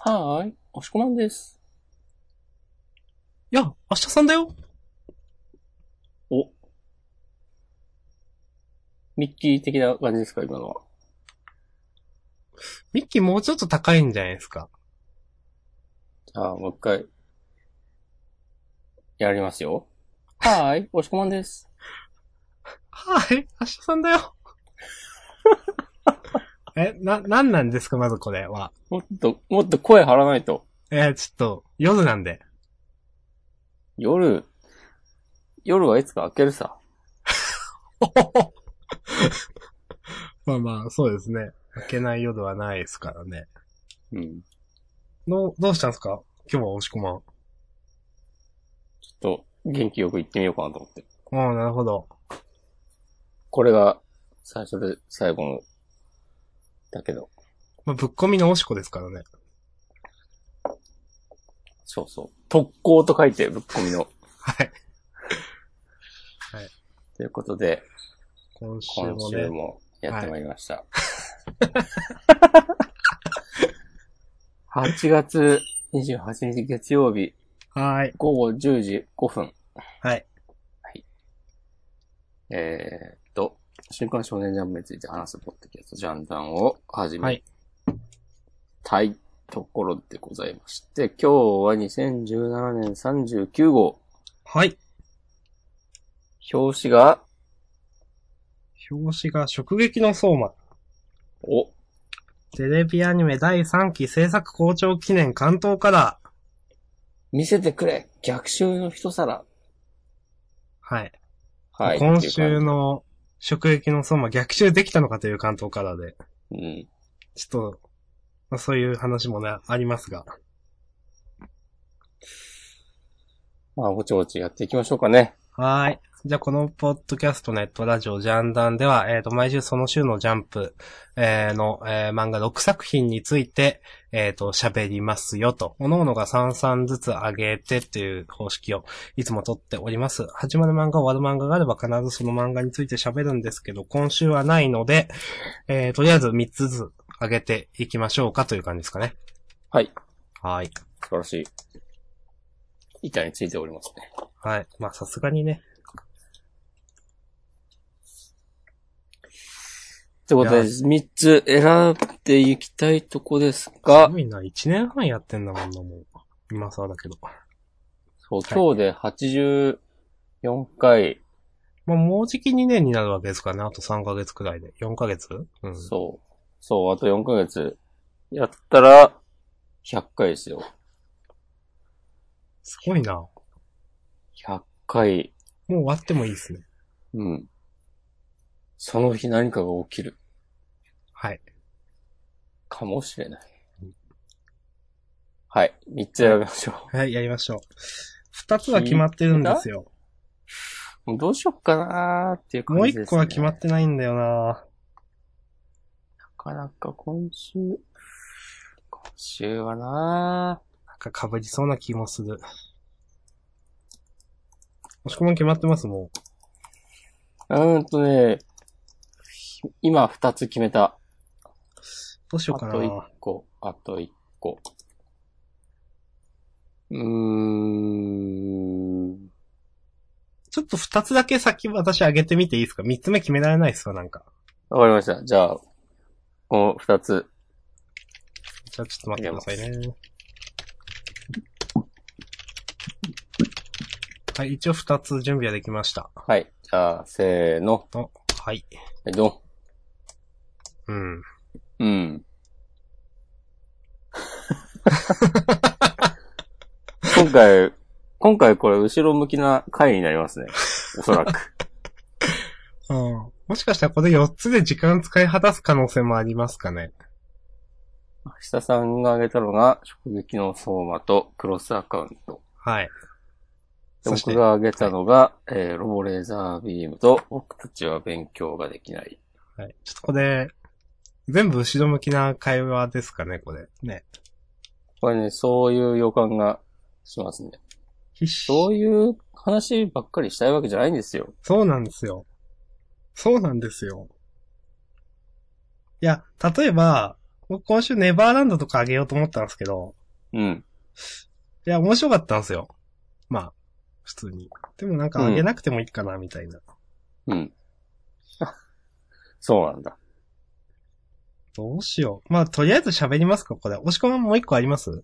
はーい。おしこまんです。いや、明日さんだよ。お。ミッキー的な感じですか、今のは。ミッキーもうちょっと高いんじゃないですか。じゃあ、もう一回。やりますよ。はーい。おしこまんです。はい、明日さんだよ。え、な、なんなんですか、まずこれは。もっと、もっと声張らないと。えーちょっと、夜なんで。夜、夜はいつか開けるさ。まあまあ、そうですね。開けない夜はないですからね。うん。どう、どうしたんですか？今日は押し込まん。ちょっと、元気よく行ってみようかなと思って。ああ、なるほど。これが、最初で最後の、だけど。まあ、ぶっ込みのおしこですからね。そうそう。特攻と書いて、ぶっ込みの。はい。ということで、今週今もね。週もやってまいりました。8月28日月曜日はい。午後10時5分。はい。えーっと、週刊少年ジャンプについて話すポッドキャストジャンダンを始めはい。たいところでございまして、今日は2017年39号。はい。表紙が、表紙が直撃の相馬。お、テレビアニメ第3期制作校長記念関東カラー。見せてくれ逆襲の一皿。はい。はい。今週の直撃の相馬逆襲できたのかという関東カラーで。うん。ちょっと、まあ、そういう話もね、ありますが。まあ、ぼちぼちやっていきましょうかね。はーい。じゃあ、このポッドキャストネットラジオジャンダンでは、えっ、と、毎週その週のジャンプ、えーの、えー漫画6作品について、えっ、と、喋りますよと。各々が3々ずつ上げてっていう方式をいつも取っております。始まる漫画、終わる漫画があれば必ずその漫画について喋るんですけど、今週はないので、えーとりあえず3つずつ上げていきましょうかという感じですかね。はい。はい。素晴らしい。板についておりますね。はい。まあ、さすがにね。ということで、いや3つ選んでいきたいとこですすが、ごいな。1年半やってんだもんな、もう。今更だけど。そう、今日で84回、まあ、もうじき2年になるわけですからね。あと3ヶ月くらいで。4ヶ月？うん。そう。そう、あと4ヶ月やったら、100回ですよ。すごいな。も100回、う終わってもいいですね。うん。その日何かが起きるはい。かもしれない。はい。3つ選びましょはい、やりましょう。2つは決まってるんですよ。う。もうどうしよっかなーっていう感もうじです、ね。1個は決まってないんだよななかなか今週、今週はななんか被りそうな気もする。もしくも決まってますもうーんとね、今二つ決めた。う。どうしようかあと一な個、あと一個。うーん。ちょっと2つだけ先私上げてみていいですか ?3 つ目決められないっすわ、なんか。わかりました。じゃあ、この二つ。じゃあちょっと待ってくださいね。はい、一応2つ準備はできました。はい。じゃあ、せーの。お、はい。はい、どうん。ん。うん。今回、今回これ後ろ向きな回になりますね。おそらく。うん。もしかしたらこれ4つで時間使い果たす可能性もありますかね。明日さんが挙げたのが、直撃の相馬とクロスアカウント。はい。僕が挙げたのが、えーロボレーザービームと、僕たちは勉強ができない。はい。ちょっとこれ、全部後ろ向きな会話ですかね、これ。ね。これね、そういう予感がしますね。そういう話ばっかりしたいわけじゃないんですよ。そうなんですよ。そうなんですよ。いや、例えば、僕今週ネバーランドとかあげようと思ったんですけど、うん。いや、面白かったんですよ。まあ、普通に。でもなんかあげなくてもいいかな、みたいな。うん。そうなんだ。どうしよう。まあ、とりあえず喋りますか、これ。押し込みもう一個あります？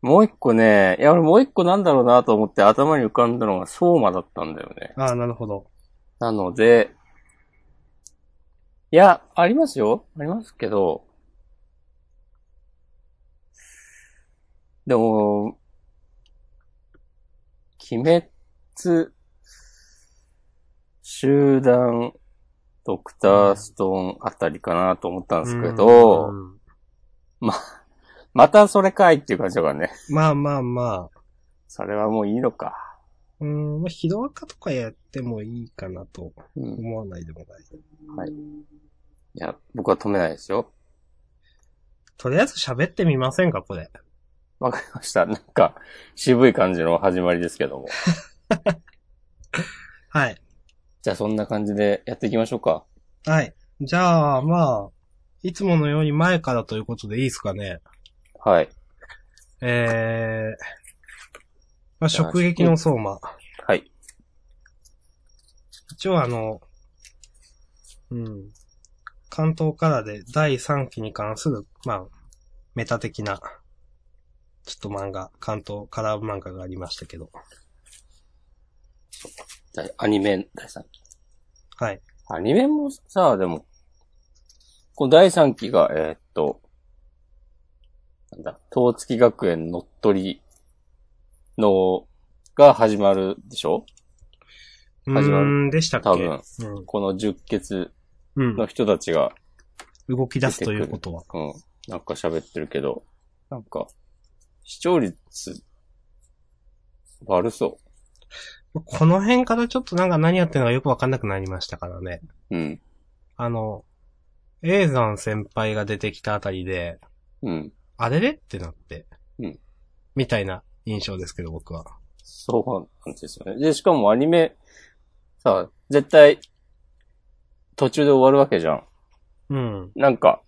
もう一個ね、いや、俺もう一個なんだろうなと思って頭に浮かんだのが相馬だったんだよね。ああ、なるほど。なので、いや、ありますよ。ありますけど、でも、鬼滅、集団、ドクターストーンあたりかなと思ったんですけど、うんま、またそれかいっていう感じだからね。まあまあまあ。それはもういいのか。うん、まあ、ヒロアカとかやってもいいかなとうん。思わないでもない。はい。いや、僕は止めないですよ。とりあえず喋ってみませんか、これ。わかりました。なんか、渋い感じの始まりですけども。はい。じゃあそんな感じでやっていきましょうか。はい。じゃあ、まあ、いつものように前からということでいいですかね。はい。えー、まあ、じゃあ直撃の相馬。はい。一応あの、うん。関東からで第3期に関する、まあ、メタ的な、ちょっと漫画、関東カラー漫画がありましたけど。だアニメ第3期。はい。アニメもさ、でも、この第3期が、えーっと、なんだ、東月学園乗っ取りの、が始まるでしょ？う始まるーん、でしたっけ？多分うん。この十血うん。の人たちが、動き出すということは。うん、なんか喋ってるけど、なんか、視聴率、悪そこの辺からちょっとなんか何やってるのかよくわかんなくなりましたからね。う。うん。あの、エイザン先輩が出てきたあたりで、うん。あれれってなって。うん。みたいな印象ですけど、僕は。そうなんですよね。で、しかもアニメ、さ、絶対、途中で終わるわけじゃん。うん。なんか、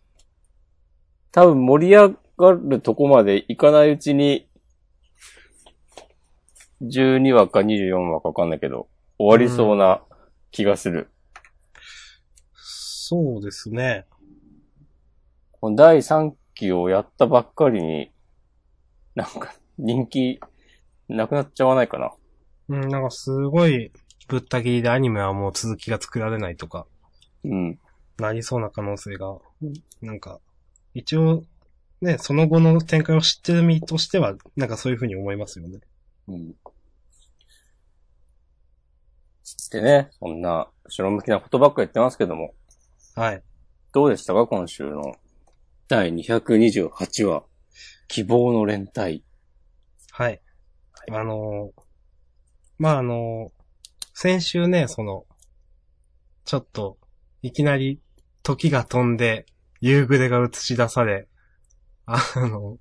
多分盛り上がるとこまでいかないうちに、12話か24話かわかんないけど、終わりそうな気がする。そうですね。この第3期をやったばっかりに、なんか人気なくなっちゃわないかな。うん、なんかすごいぶった切りでアニメはもう続きが作られないとか、うん。なりそうな可能性が、なんか、一応、ね、その後の展開を知ってる身としては、なんかそういうふうに思いますよね。うん。でね、そんな、後ろ向きなことばっか言ってますけども、はい。どうでしたか今週の？第228話、希望の連帯。はい。あのーまあ、あのー先週ね、その、ちょっと、いきなり時が飛んで、夕暮れが映し出され、あの、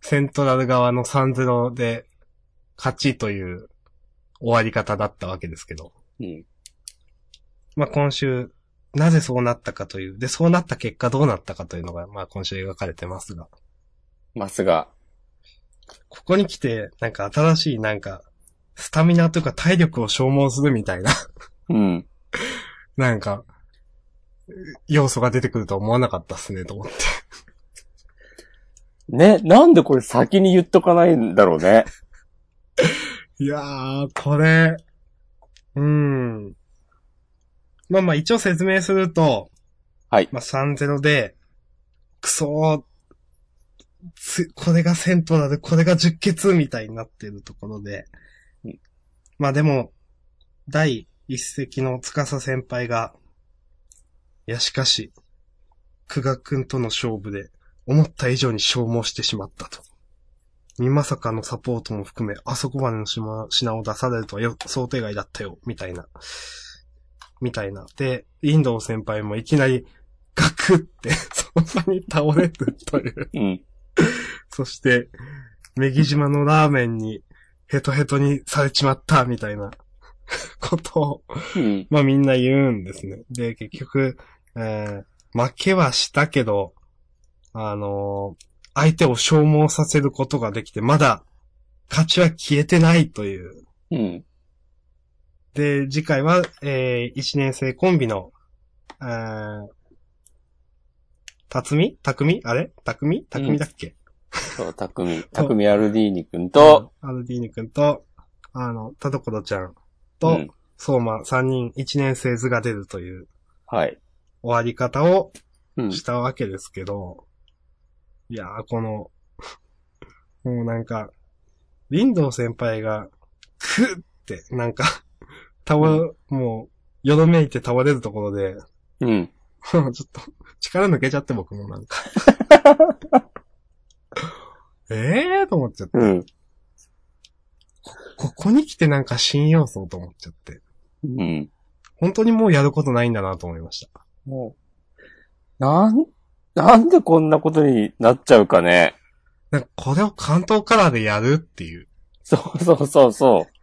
セントラル側の3-0で勝ちという終わり方だったわけですけど。うん。まあ、今週、なぜそうなったかという、で、そうなった結果どうなったかというのが、まあ、今週描かれてますが。ますが、ここに来て、なんか新しい、なんか、スタミナというか体力を消耗するみたいな、うん。なんか、要素が出てくるとは思わなかったっすね、と思って。ね、なんでこれ先に言っとかないんだろうね。いやー、これ、うーん。まあまあ一応説明すると、はい。まあ3-0で、クソー、つ、これがセントラル、これが十血みたいになってるところでうん、まあでも、第一席の司先輩が、いやしかし、久我くんとの勝負で、思った以上に消耗してしまったと。みまさかのサポートも含め、あそこまでの品品を出されるとはよ想定外だったよ、みたいな。みたいな。で、インドの先輩もいきなり、ガクって、その場に倒れるという。うん。そして、メギ島のラーメンにヘトヘトにされちまった、みたいなことを、うん。まあみんな言うんですね。で、結局、えー負けはしたけど、あのー相手を消耗させることができて、まだ、勝ちは消えてないという。うん。で、次回は、えー、1年生コンビの、えー、たつみたくみあれ？たくみたくみだっけ、そう、たくみ、たくみアルディーニ君と、アルディーニ君と、あの、田所ちゃんと、うん。相馬3人1年生図が出るというはい。終わり方をうん。したわけですけど、いやー、この、もうなんか、リンドウ先輩が、くって、なんか、倒れ、もう、よどめいて倒れるところで、うん。ちょっと、力抜けちゃって僕もなんか。え えーと思っちゃって。うん。ここに来てなんか新要素と思っちゃって。うん。本当にもうやることないんだなと思いました。もう、なん、なんでこんなことになっちゃうかね。なんかこれを関東カラーでやるっていう。そうそうそうそう。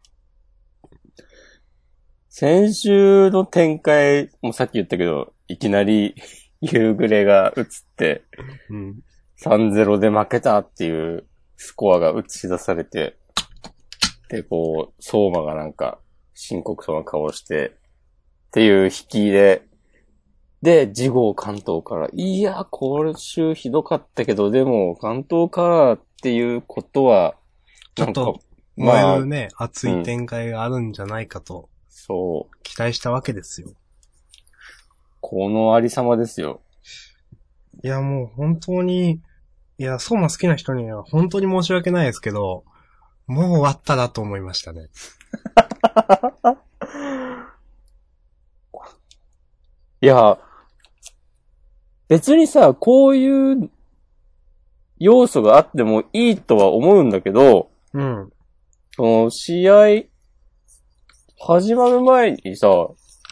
先週の展開もさっき言ったけど、いきなり 夕暮れが映って、うん。3-0で負けたっていうスコアが映し出されて、で、こう、相馬がなんか深刻そうな顔をして、っていう引きで、で、次号関東から、いや、今週ひどかったけど、でも関東からっていうことは、ちょっとなんか、燃まあえる、ね、熱い展開があるんじゃないかとそう、期待したわけですよ。このありさまですよ。いや、もう本当に、いや、相馬好きな人には本当に申し訳ないですけど、もう終わったなと思いましたね。いや、別にさ、こういう要素があってもいいとは思うんだけど、うん。その試合、始まる前にさ、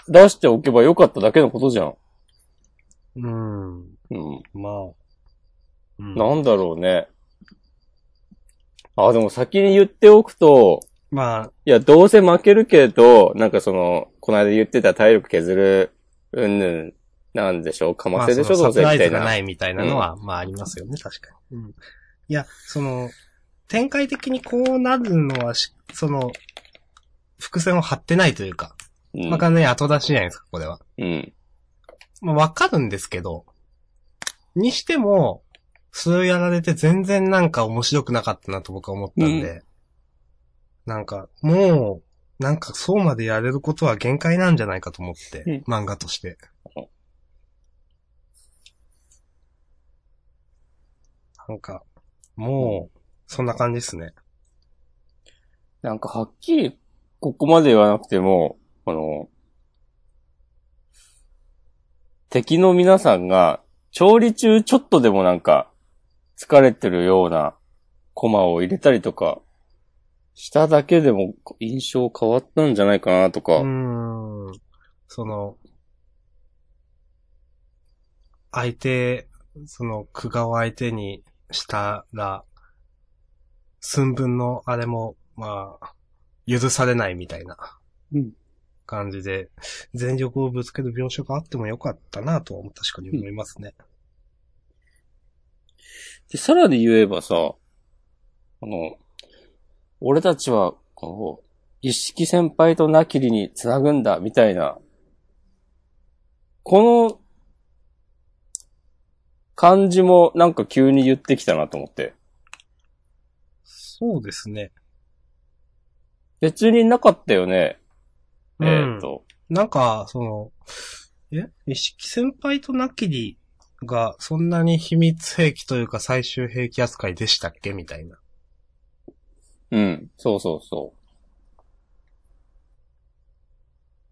出しておけばよかっただけのことじゃん。うん。うん。まあ。うんなんだろうね。あ、でも先に言っておくと、まあ、いや、どうせ負けるけど、なんかその、この間言ってた体力削る、うんぬん、なんでしょうかませでしょ、うせみたいな。ライズがないみたいなのは、まあありますよね、確かに。うん。いや、その、展開的にこうなるのはし、その、伏線を張ってないというか、うんまあ完全に後出しじゃないですか、これは。うん。まあわかるんですけど、にしても、それをやられて全然なんか面白くなかったなと僕は思ったんで、なんか、もう、なんかそうまでやれることは限界なんじゃないかと思って、うん漫画として。なんか、もう、そんな感じですね。なんかはっきり、ここまで言わなくても、あの、敵の皆さんが、調理中ちょっとでもなんか、疲れてるようなコマを入れたりとか、しただけでも印象変わったんじゃないかなとか、うーん。その、相手、その、久我を相手にしたら、寸分のあれも、まあ、許されないみたいなうん感じで、全力をぶつける描写があってもよかったなとは確かに思いますね。で、さらに言えばさ、あの、俺たちは、この、一式先輩とナキリに繋ぐんだ、みたいな、この、感じもなんか急に言ってきたなと思って。そうですね。別になかったよね。うんえっ、と、なんか、その、え？一式先輩とナキリがそんなに秘密兵器というか最終兵器扱いでしたっけ？みたいな。うん、そうそうそう。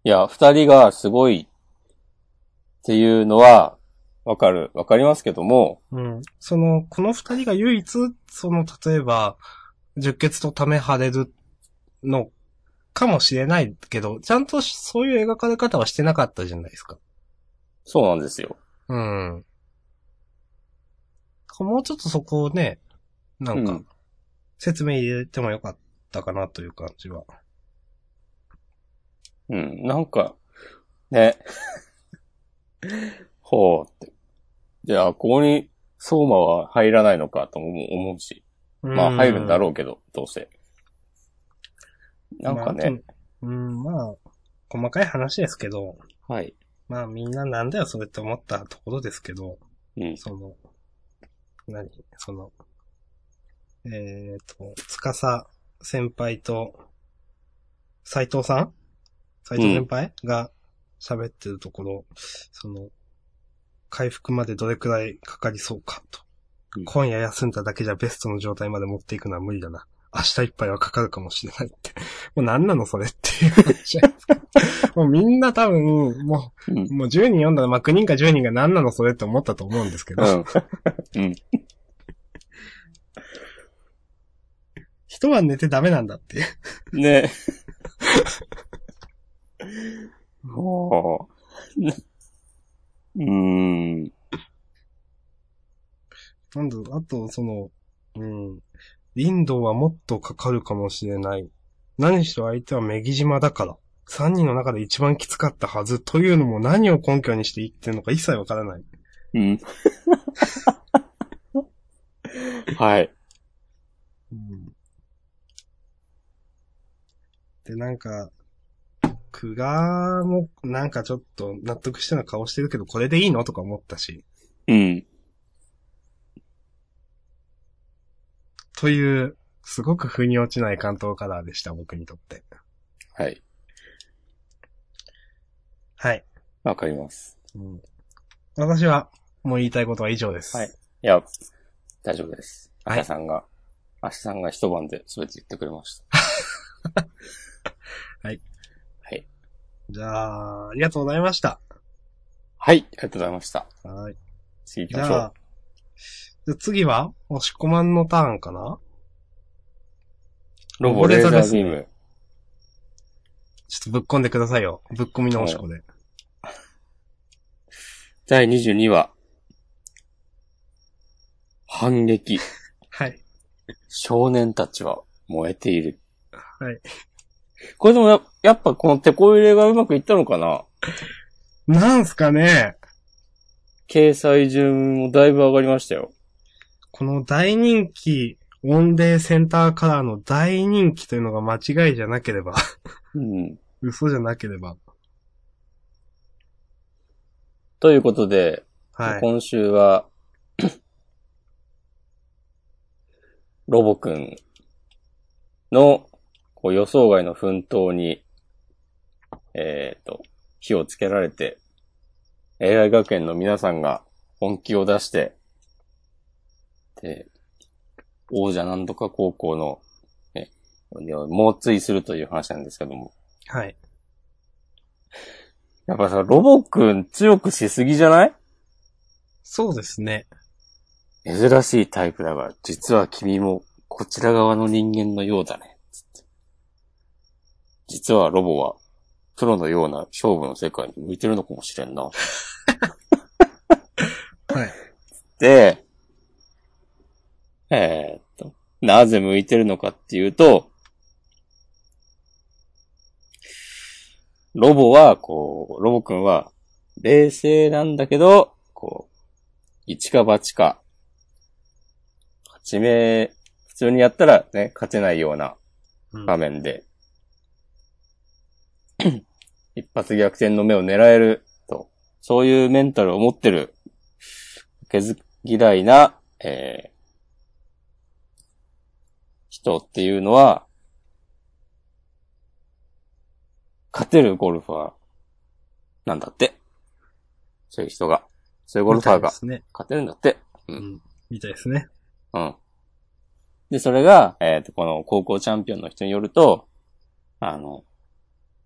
いや、二人がすごいっていうのは、わかる、わかりますけども、うん。その、この二人が唯一、その、例えば、十血とため張れるのかもしれないけど、ちゃんとそういう描かれ方はしてなかったじゃないですか。そうなんですよ。うん。もうちょっとそこをね、なんかうん、説明入れてもよかったかなという感じは。うん、なんか、ね。ほうって。じゃあ、ここに相馬は入らないのかとも思うし。まあ入るんだろうけど、どうせ。なんかね、まあ。うん、まあ、細かい話ですけど、はい。まあみんななんだよそれって思ったところですけど、うん。その、何？その、えっ、と、つかさ先輩と、斎藤さん？斎藤先輩、が喋ってるところ、その、回復までどれくらいかかりそうかと。うん今夜休んだだけじゃベストの状態まで持っていくのは無理だな。明日いっぱいはかかるかもしれないって。もう何なのそれっていう話じゃないですか。もうみんな多分、もうんう、。もう10人読んだら、まあ9人か10人が何なのそれって思ったと思うんですけど、うん。うん。一晩寝てダメなんだっていう。ね。もう。うーん。なんだろう、あと、その、うん。林道はもっとかかるかもしれない。何しろ相手はメギ島だから。三人の中で一番きつかったはずというのも何を根拠にして言ってるのか一切わからない。うん。はい。うん。で、なんか、久我もなんかちょっと納得してな顔してるけど、これでいいのとか思ったし。うん。という、すごく腑に落ちない関東カラーでした、僕にとって。はい。はい。わかります。うん、私は、もう言いたいことは以上です。はい。いや、大丈夫です。はいアシャさんが、アシャさんが一晩で全て言ってくれました。はい。はい。じゃあ、ありがとうございました。はい。ありがとうございました。はい。次行きましょう。じゃ次は、押し込まんのターンかな？ロボレーザービーム。ちょっとぶっ込んでくださいよ。ぶっ込みの押し込で。第22話。反撃。はい。少年たちは燃えている。はい。これでもややっぱこの手こ入れがうまくいったのかな？なんすかね掲載順もだいぶ上がりましたよ。この大人気、オンデーセンターカラーの大人気というのが間違いじゃなければ、うん。嘘じゃなければ。ということで、はい。今週は、ロボくんのこう予想外の奮闘に、えっ、と、火をつけられて、AI 学園の皆さんが本気を出して、で、王者なんとか高校の、ね、猛追するという話なんですけども。はい。やっぱさ、ロボくん強くしすぎじゃない？そうですね。珍しいタイプだが、実は君もこちら側の人間のようだね。実はロボは、プロのような勝負の世界に向いてるのかもしれんな。はい。で、えーっと、なぜ向いてるのかっていうと、ロボは、こう、ロボくんは、冷静なんだけど、こう、一か八か、八名、普通にやったらね、勝てないようなうん場面で、一発逆転の目を狙えると、そういうメンタルを持ってる、負けず嫌いな、えー人っていうのは、勝てるゴルファーなんだって。そういう人が。そういうゴルファーが。勝てるんだって。うん。みたいですね。うん。で、それが、えっ、と、この高校チャンピオンの人によると、あの、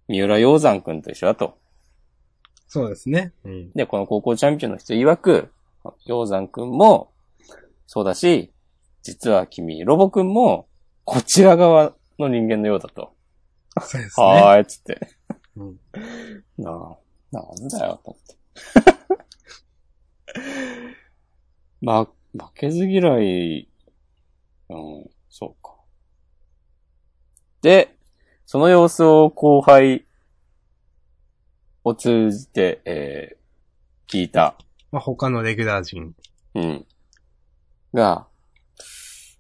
三浦洋山くんと一緒だと。そうですね。うん。で、この高校チャンピオンの人曰く、洋山くんも、そうだし、実は君、ロボくんも、こちら側の人間のようだと。そうですね。はーい、つって。うん。なあ、なんだよ、と思って。ま、負けず嫌い、うん、そうか。で、その様子を後輩を通じて、えー聞いた、まあ、他のレギュラー陣。うん。が、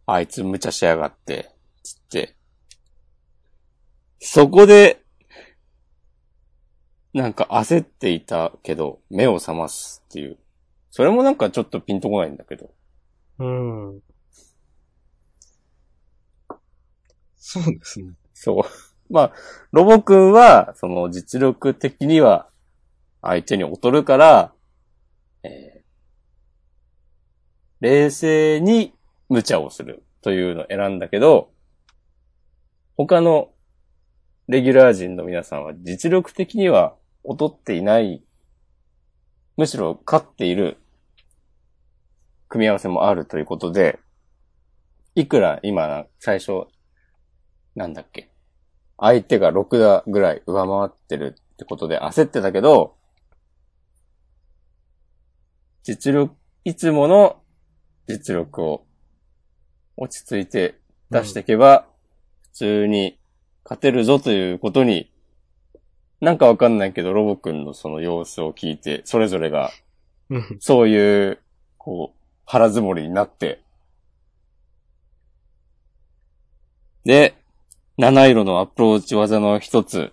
あいつ無茶しやがって、つって、そこで、なんか焦っていたけど、目を覚ますっていう。それもなんかちょっとピンとこないんだけど。うん。そうですね。そう。まあ、ロボくんは、その実力的には、相手に劣るから、えー冷静に無茶をするというのを選んだけど、他のレギュラー陣の皆さんは実力的には劣っていない、むしろ勝っている組み合わせもあるということで、いくら今、最初、なんだっけ、相手が6打ぐらい上回ってるってことで焦ってたけど、実力、いつもの実力を落ち着いて出していけば、普通に勝てるぞということに、なんかわかんないけど、ロボくんのその様子を聞いて、それぞれが、うん。そういう、こう、腹積もりになって、で、七色のアプローチ技の一つ、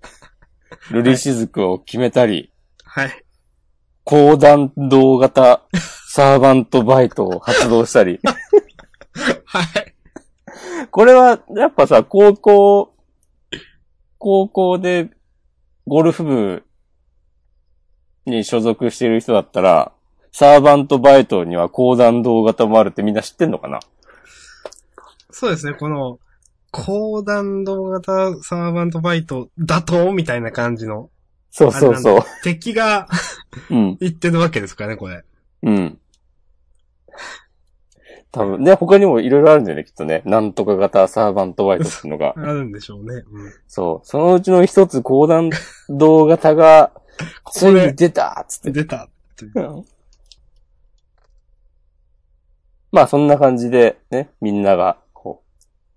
ルリシズクを決めたり、はい。高弾道型サーバントバイトを発動したり。はい。これは、やっぱさ、高校、高校でゴルフ部に所属している人だったら、サーバントバイトには高弾道型もあるってみんな知ってんのかな？そうですね、この、高弾道型サーバントバイトだとみたいな感じの、そうそうそう。敵がうん。言ってるわけですからね、これ。うん。多分ね、他にもいろいろあるんだよね、きっとね。なんとか型サーバントバイトっていうのが。あるんでしょうね。うん。そう。そのうちの一つ高弾道型が、ついに出たっつって。出たっていう。まあそんな感じでね、みんなが、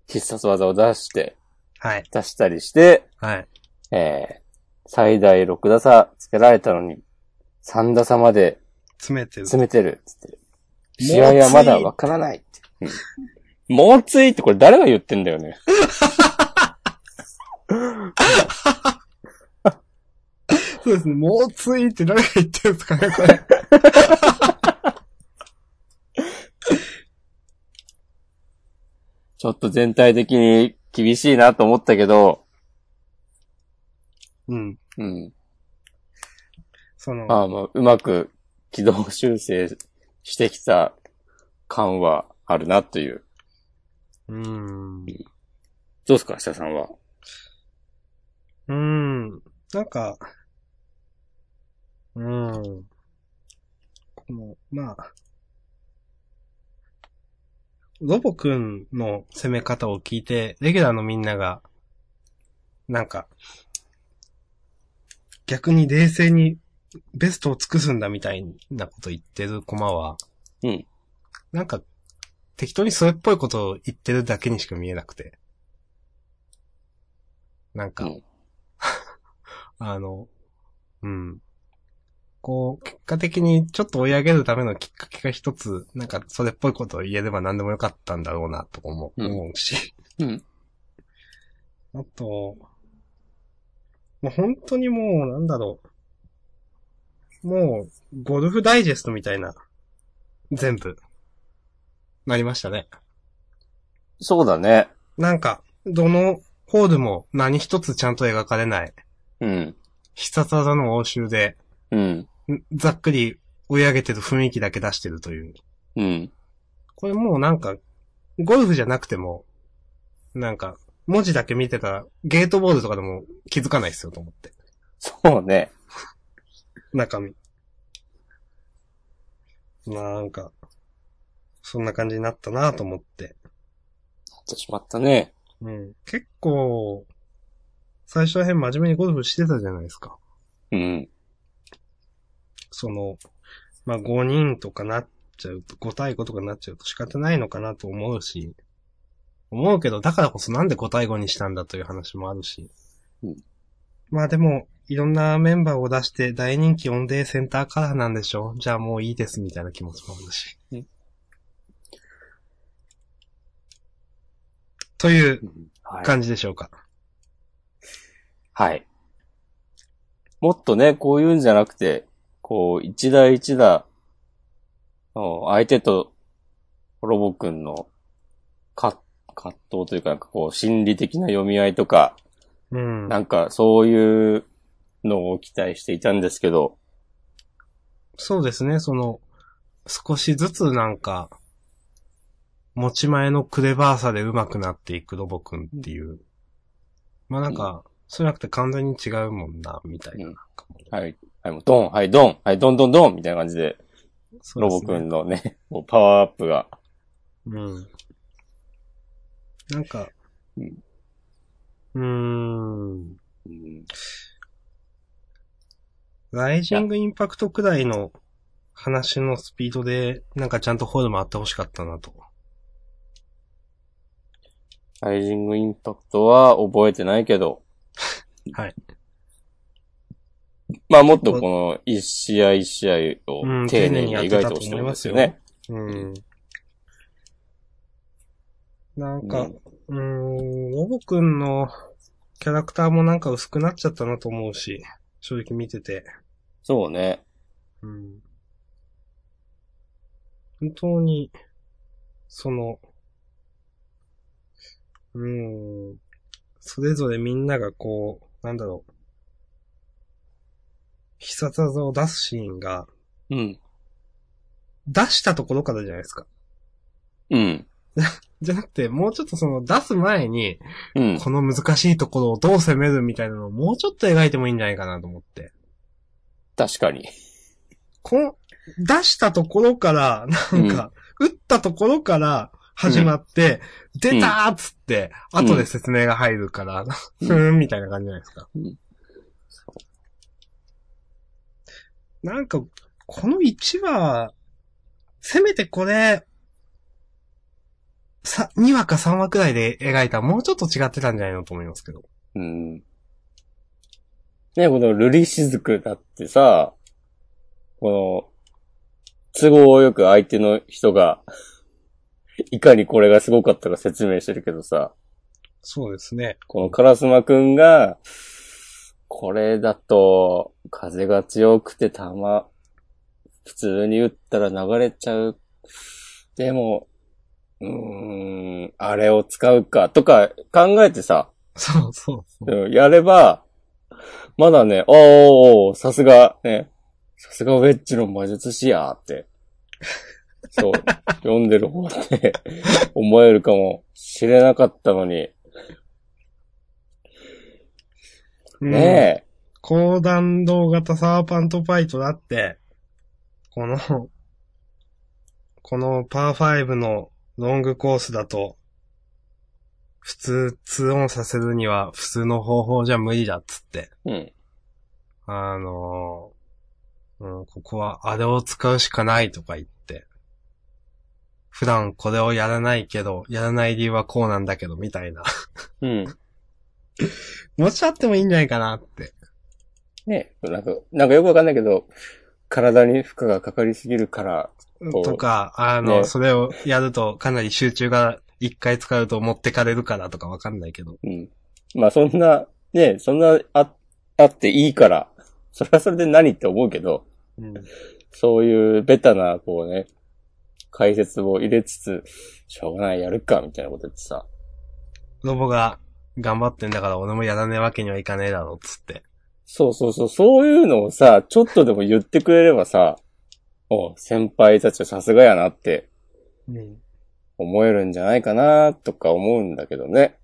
必殺技を出して、はい。出したりして、はい。えー、最大6打差つけられたのに、3打差まで詰めてる。詰めてる、つって。試合はまだわからないって。うん、もうついってこれ誰が言ってんだよね。そうですね。もうついって誰が言ってるんですかね、これ。ちょっと全体的に厳しいなと思ったけど、うん。うん。その、まあまあ、うまく軌道修正してきた感はあるなという。うーん。どうですか、下さんは？うーん。なんか、うーん。この、まあ、ロボくんの攻め方を聞いて、レギュラーのみんなが、なんか、逆に冷静にベストを尽くすんだみたいなこと言ってるコマは、うん。なんか、適当にそれっぽいことを言ってるだけにしか見えなくて。なんか、うん あの、うん。こう、結果的にちょっと追い上げるためのきっかけが一つ、なんかそれっぽいことを言えれば何でもよかったんだろうな、とか思ううん思うし。うん。あと、もう本当にもう、なんだろう。もう、ゴルフダイジェストみたいな、全部、なりましたね。そうだね。なんか、どのホールも何一つちゃんと描かれない、うん。必殺技の応酬で、うん。んざっくり追い上げてる雰囲気だけ出してるという。うん。これもうなんか、ゴルフじゃなくても、なんか、文字だけ見てたら、ゲートボールとかでも気づかないですよと思って。そうね。中身。なんか、そんな感じになったなと思って。やってしまったね。うん。結構、最初ら辺真面目にゴルフしてたじゃないですか。うん。その、まあ、5人とかなっちゃうと、5対5とかなっちゃうと仕方ないのかなと思うし、思うけど、だからこそなんで5対5にしたんだという話もあるし。うん、まあでも、いろんなメンバーを出して大人気オンデーセンターカラーなんでしょ？じゃあもういいですみたいな気持ちもあるし。うん、という感じでしょうか。はい、はい。もっとね、こういうんじゃなくて、こう、一打一打、の相手と、ロボくんの、か、葛藤というか、なんかこう、心理的な読み合いとか、うん。なんかそういうのを期待していたんですけど、そうですね、その、少しずつなんか、持ち前のクレバーさで上手くなっていくロボくんっていう。まあなんか、そうじゃなくて完全に違うもんな、みたいな。うんはい、はい、もうドン、はい、ドン、はい、ドンドンドンみたいな感じで、ロボくんのね、もうパワーアップが、うん。なんか、うんうーんライジングインパクトくらいの話のスピードで、なんかちゃんとホールもあってほしかったなと。ライジングインパクトは覚えてないけど、はい。まあもっとこの一試合一試合をうん丁寧に描いてほしいんですよね。うん。なんか、うんロボくんのキャラクターもなんか薄くなっちゃったなと思うし、正直見てて。そうね。うん。本当に、その、うーん、それぞれみんながこう、なんだろう、必殺技を出すシーンが、うん。出したところからじゃないですか。うん。じゃなくて、もうちょっとその出す前に、うん。この難しいところをどう攻めるみたいなのをもうちょっと描いてもいいんじゃないかなと思って。確かに。この、出したところから、なんか、打ったところから始まって、出たーっつって、うん後で説明が入るから、うんふーんみたいな感じじゃないですか。うんなんか、この1話、せめてこれ、さ、2話か3話くらいで描いたらもうちょっと違ってたんじゃないのと思いますけど。うん。ね、このルリシズクだってさ、この、都合よく相手の人が、いかにこれがすごかったか説明してるけどさ、そうですね。このカラスマくんが、これだと、風が強くて弾、普通に撃ったら流れちゃう。でも、うーん、あれを使うか、とか考えてさ、そうそうそう。うんやれば、まだね、おー、さすが、ね、さすがウェッジの魔術師やーって、そう、読んでる方って 思えるかもしれなかったのに、うんね高弾道型サーパントパイトだって、この、このパー5のロングコースだと、普通、2オンさせるには普通の方法じゃ無理だっつって。え、うん、あのーうん、ここはあれを使うしかないとか言って。普段これをやらないけど、やらない理由はこうなんだけど、みたいな。うん。もうちょっとあってもいいんじゃないかなって。ねえ、なんか、なんかよくわかんないけど、体に負荷がかかりすぎるから、とか、あの、ねそれをやるとかなり集中が一回使うと持ってかれるからとかわかんないけど。うん。まあそんな、ねえ、そんな、あ、あっていいから、それはそれで何って思うけど、うん。そういうベタな、こうね、解説を入れつつ、しょうがない、やるか、みたいなこと言ってさ。ロボが頑張ってんだから俺もやらねえわけにはいかねえだろ、つって。そうそうそう、そういうのをさ、ちょっとでも言ってくれればさ、お先輩たちはさすがやなってうん。思えるんじゃないかな、とか思うんだけどね。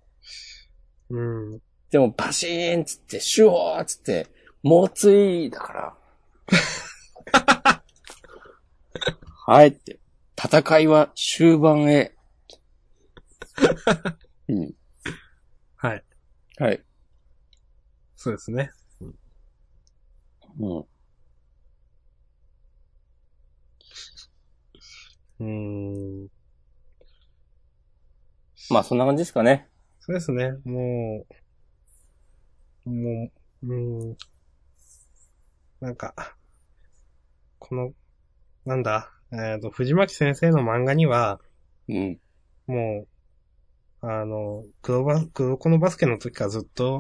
うん。でもバシーンつって、シュワーつって、猛追だから。はいって。戦いは終盤へ。うん。はい。はい。そうですね。うん。うーん。まあそんな感じですかね。そうですね。もう、もう、うーん。なんか、この、なんだ、えっ、と、藤巻先生の漫画には、うん。もう、あの、黒バ、黒子のバスケの時からずっと、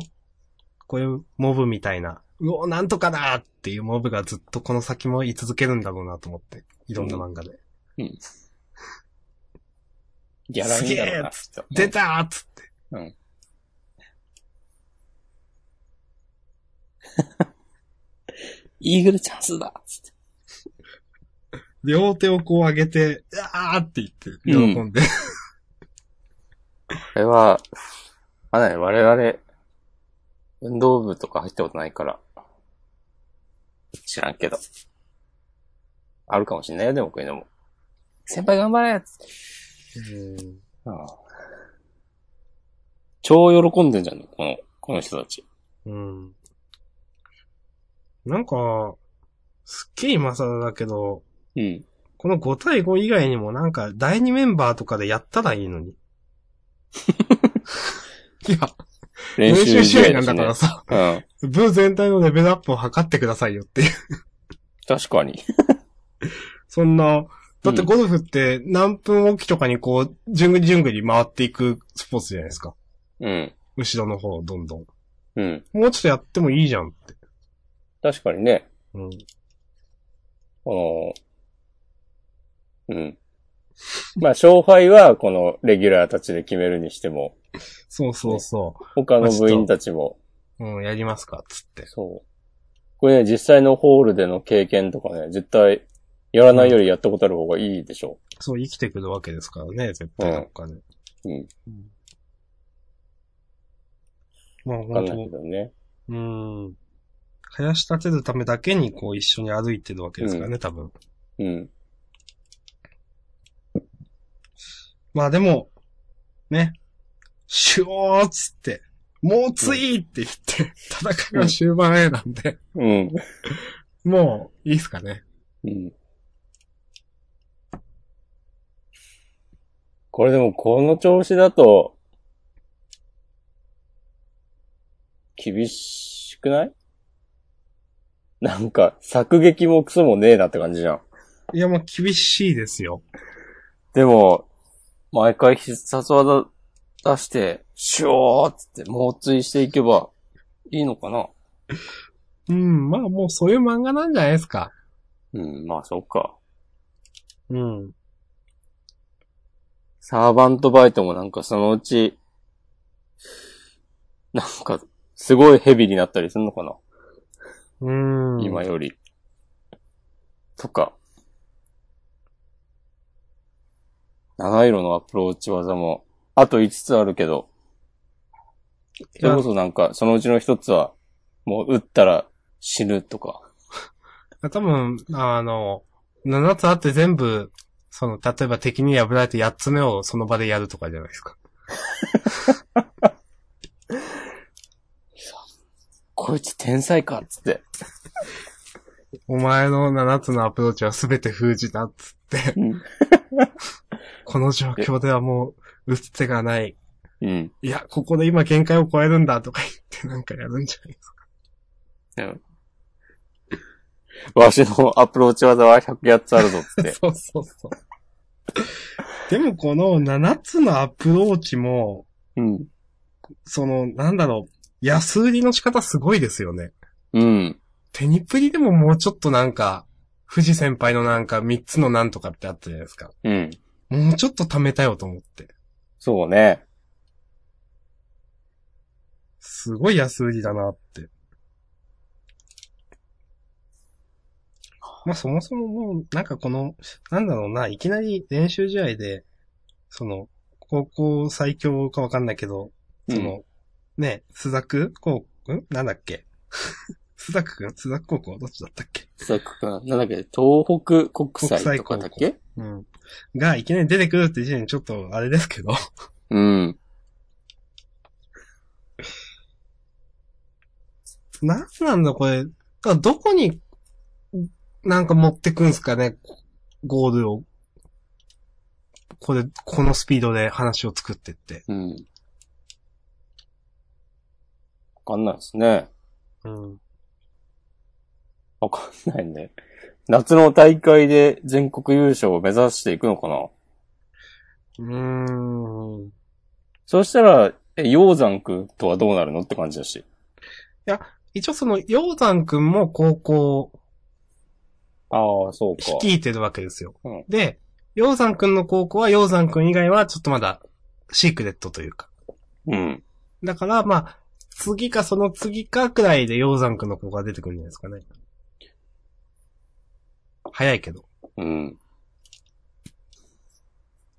こういうモブみたいな、うお、なんとかだっていうモブがずっとこの先も居続けるんだろうなと思って。いろんな漫画で。ギャラだろうな、すきっと出たーっつって。うん。イーグルチャンスだつって。両手をこう上げて、あーって言って、喜んで。こ れは、まだね、我々、運動部とか入ったことないから、知らんけど。あるかもしんないよ、でもこういうのも。先輩頑張れつって。ああ超喜んでんじゃん、この、この人たち。うん。なんか、すっげえ今更だけど、うん。この5対5以外にもなんか第2メンバーとかでやったらいいのに。いや、練練習試合なんだからさ、うん。部全体のレベルアップを測ってくださいよっていう。確かに。そんな、だってゴルフって何分おきとかにこう、順繰り順繰り回っていくスポーツじゃないですか。うん。後ろの方、どんどん。うん。もうちょっとやってもいいじゃんって。確かにね。うん。この、うん。まあ、勝敗は、この、レギュラーたちで決めるにしても、そうそうそ他の部員たちも、う。うん、やりますか、つって。そう。これね、実際のホールでの経験とかね、絶対、やらないよりやったことある方がいいでしょそう、生きてくるわけですからね、絶対どっかで。う。うん。まあわかんない本けどね。当うん。林立てるためだけにこう一緒に歩いてるわけですからね、多分。うん。まあでも、ね、シュオーっつって、もうついって言って、戦いは終盤へなんで、うん。もういいっすかね。うん。これでも、この調子だと、厳しくない？なんか、作劇もクソもねえなって感じじゃん。いや、もう厳しいですよ。でも、毎回必殺技出して、シューって猛追していけばいいのかな？うん、まあもうそういう漫画なんじゃないですか。うん、まあそうか。うん。サーバントバイトもなんかそのうち、なんか、すごいヘビになったりするのかな、うん。今より。とか。七色のアプローチ技も、あと5つあるけど、それこそなんか、そのうちの1つは、もう撃ったら死ぬとか。多分、あの、7つあって全部、その、例えば敵に破られて8つ目をその場でやるとかじゃないですか。こいつ天才かっつって。お前の7つのアプローチは全て封じたっつって、うん。この状況ではもう、打つ手がない。うん。いや、ここで今限界を超えるんだとか言って なんかやるんじゃないですか。うんわしのアプローチ技は108つあるぞって。そうそうそう。でもこの7つのアプローチも、うん。その、なんだろう、安売りの仕方すごいですよね。うん。テニプリでももうちょっとなんか、富士先輩のなんか3つのなんとかってあったじゃないですか。うん。もうちょっと貯めたよと思って。そうね。すごい安売りだなって。まあそもそももう、なんかこの、なんだろうな、いきなり練習試合で、その、高校最強かわかんないけど、その、ね、須田区高校、ん？なんだっけ？須田区くん須田区高校？どっちだったっけ？さくか、なんだっけ、東北国際とかだっけ？うん。が、いきなり出てくるって時点でちょっと、あれですけど。うん。なんなんだこれ。どこに、なんか持ってくんすかね、ゴールを。これ、このスピードで話を作ってって。うん。わかんないですね。うん。わかんないね。夏の大会で全国優勝を目指していくのかな？うーん。そしたら、え、鷹山くんとはどうなるのって感じだし。一応その、鷹山くんも高校ああ、そうか。率いてるわけですよ。うんで、鷹山くんの高校は鷹山くん以外はちょっとまだシークレットというか。うん。だから、まあ、次かその次かくらいで鷹山くんの子が出てくるんじゃないですかね。早いけど。うん。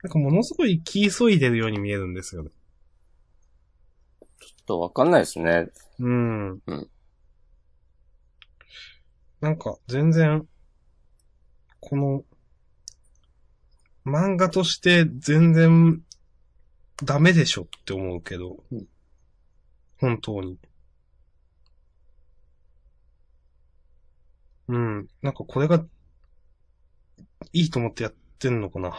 なんかものすごい気急いでるように見えるんですよね。ちょっとわかんないですね。うん。うんなんか、全然、この、漫画として全然、ダメでしょって思うけど、うん本当に。うん。なんかこれが、いいと思ってやってんのかな。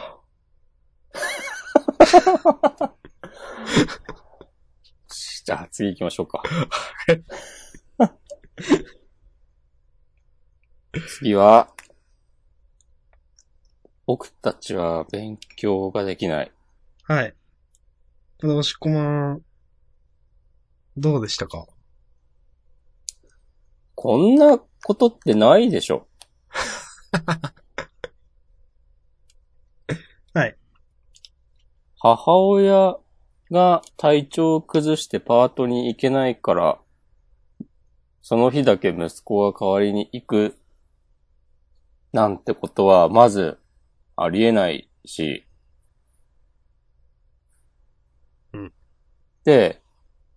じゃあ次行きましょうか。次は、僕たちは勉強ができない。はい。これ、押し込まん、どうでしたか？こんなことってないでしょ。はい。母親が体調を崩してパートに行けないから、その日だけ息子が代わりに行く、なんてことは、まず、ありえないし。うん。で、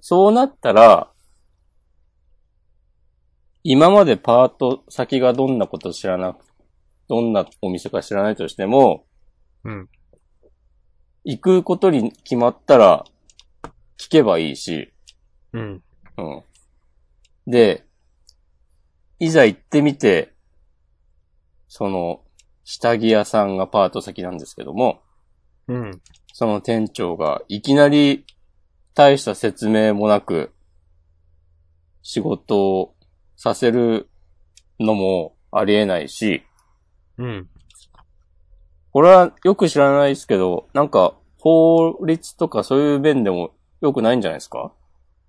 そうなったら、今までパート先がどんなこと知らなく、どんなお店か知らないとしても、うん。行くことに決まったら、聞けばいいし、うん。うん。で、いざ行ってみて、その、下着屋さんがパート先なんですけども、うん。その店長がいきなり大した説明もなく仕事をさせるのもありえないし、うん。これはよく知らないですけど、なんか法律とかそういう面でも良くないんじゃないですか？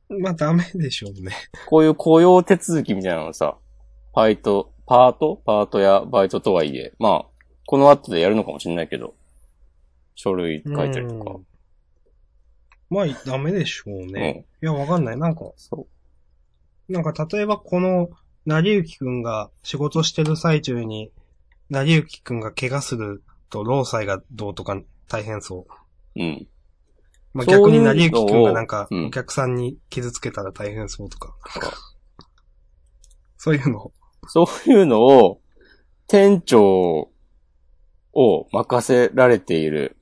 まあ、ダメでしょうね。こういう雇用手続きみたいなのさ、バイト、パート？パートやバイトとはいえ、まあ、この後でやるのかもしれないけど、書類書いたりとか。うんまあ、ダメでしょううん。ね。いや、わかんない。なんか、そなんか、例えばこの、成幸くんが仕事してる最中に、成幸くんが怪我すると、労災がどうとか大変そう。う。うん。まあ、逆に成幸くんがなんか、うんお客さんに傷つけたら大変そうとか。そういうの。そういうのを、店長を任せられている。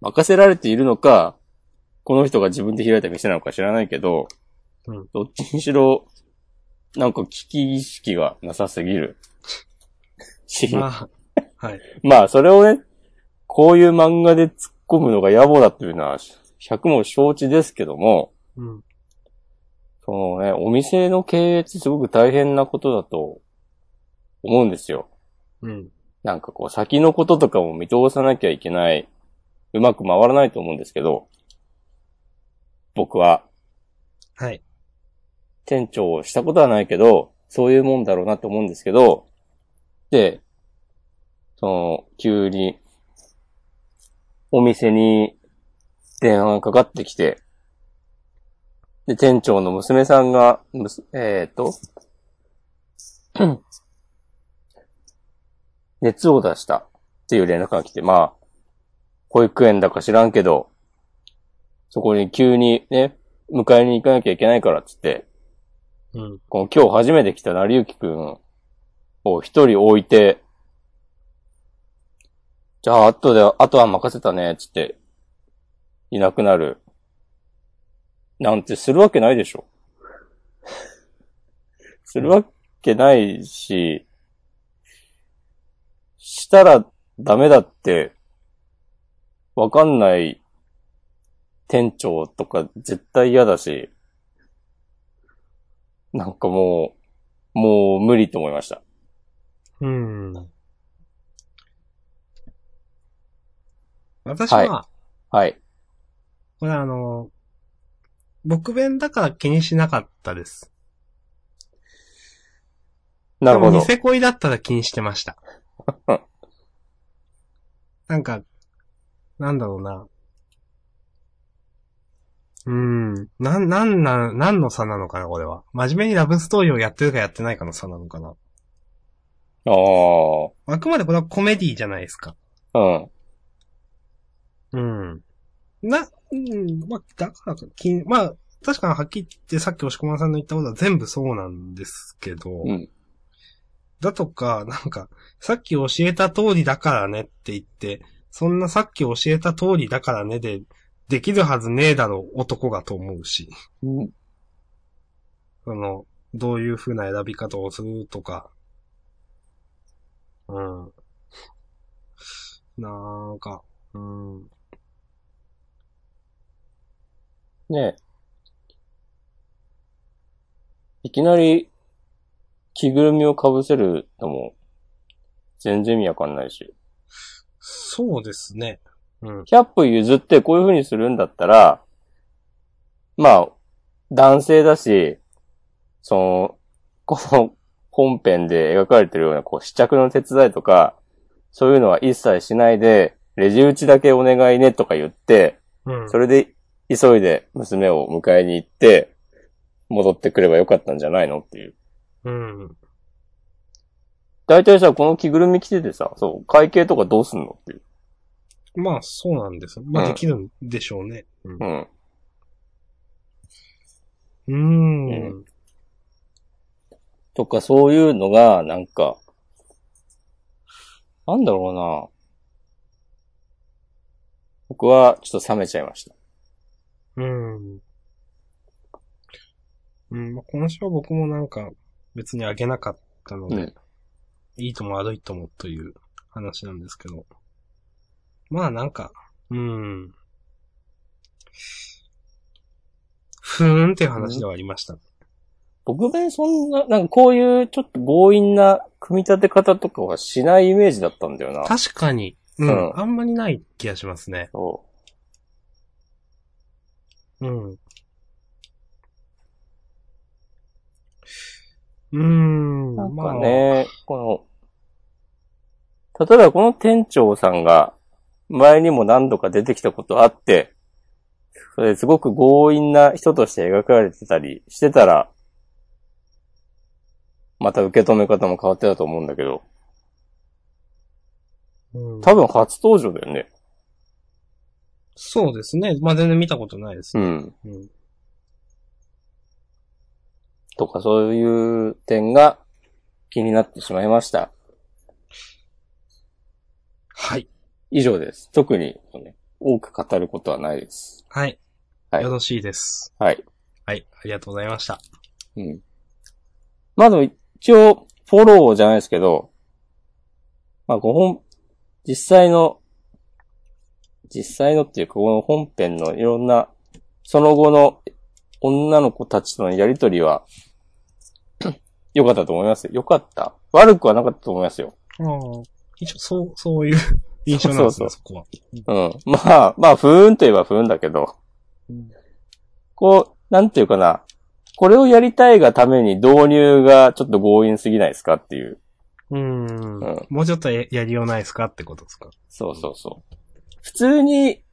任せられているのか、この人が自分で開いた店なのか知らないけど、うんどっちにしろ、なんか危機意識がなさすぎる。し、まあ、はい。まあ、それをね、こういう漫画で突っ込むのが野暮だっていうのは、100も承知ですけども、うん。そのね、お店の経営ってすごく大変なことだと思うんですよ。うん。なんかこう、先のこととかも見通さなきゃいけない、うまく回らないと思うんですけど、僕ははい。店長をしたことはないけど、そういうもんだろうなと思うんですけど、で、その、急に、お店に電話がかかってきて、で、店長の娘さんが、むすえっ、と、熱を出したっていう連絡が来て、まあ、保育園だか知らんけど、そこに急にね、迎えに行かなきゃいけないからっつって、うん。この今日初めて来た成幸くんを一人置いて、じゃあ、後で、あとは任せたね、つって、いなくなる。なんてするわけないでしょ。するわけないし、したらダメだって、わかんない店長とか絶対嫌だし、なんかもう、もう無理と思いました。うん。私は、はい。これあの、僕弁だから気にしなかったです。なるほど。ニセ恋だったら気にしてました。なんか、なんだろうな。うーん。なん、なんなん、なんの差なのかな、これは。真面目にラブストーリーをやってるかやってないかの差なのかな。ああ。あくまでこれはコメディじゃないですか。うん。うん。な、うん、まあ、だからか、きまあ、確かにはっきり言ってさっき押し込まさんの言ったことは全部そうなんですけど、うん。だとか、なんか、さっき教えた通りだからねって言って、そんなさっき教えた通りだからねで、できるはずねえだろ、男がと思うし。うんその、どういう風な選び方をするとか。うん。なんか、うん。ねえ。いきなり、着ぐるみを被せるのも、全然意味わかんないし。そうですね。うん。100歩譲ってこういう風にするんだったら、まあ、男性だし、その、この本編で描かれてるような、こう、試着の手伝いとか、そういうのは一切しないで、レジ打ちだけお願いねとか言って、うん。それで急いで娘を迎えに行って、戻ってくればよかったんじゃないのっていう。うん。大体さ、この着ぐるみ着ててさ、そう、会計とかどうすんのっていう。まあ、そうなんです。まあ、うんできるんでしょうね。うんうん。うーん。うとか、そういうのが、なんか、なんだろうな。僕はちょっと冷めちゃいました。うん。うん、まあ今週は僕もなんか別にあげなかったので、うんいいとも悪いともという話なんですけど。まあなんか、うん。ふーんっていう話ではありました。僕ね、そんな、なんかこういうちょっと強引な組み立て方とかはしないイメージだったんだよな。確かに、うん、うんあんまりない気がしますね。そうん。うーん。う。なんまあ、かね、この、例えばこの店長さんが前にも何度か出てきたことあって、それすごく強引な人として描かれてたりしてたら、また受け止め方も変わってたと思うんだけど、うん多分初登場だよね。そうですね。まあ、全然見たことないです。うん。うん。とかそういう点が気になってしまいました。はい。以上です。特に、ね、多く語ることはないです。はい。はいよろしいです。はい。はい。ありがとうございました。うん。まあでも一応、フォローじゃないですけど、まあ、こ本、実際の、実際のっていうか、この本編のいろんな、その後の女の子たちとのやりとりは、良かったと思いますよ。良かった。悪くはなかったと思いますよ。ああ。一応、そう、そういう印象なんですね、そそこは。うん。まあ、まあ、不運といえば不運だけど、こう、なんていうかな。これをやりたいがために導入がちょっと強引すぎないですかっていう。うん。うんもうちょっとややりようないですかってことですかそうそうそう。普通に、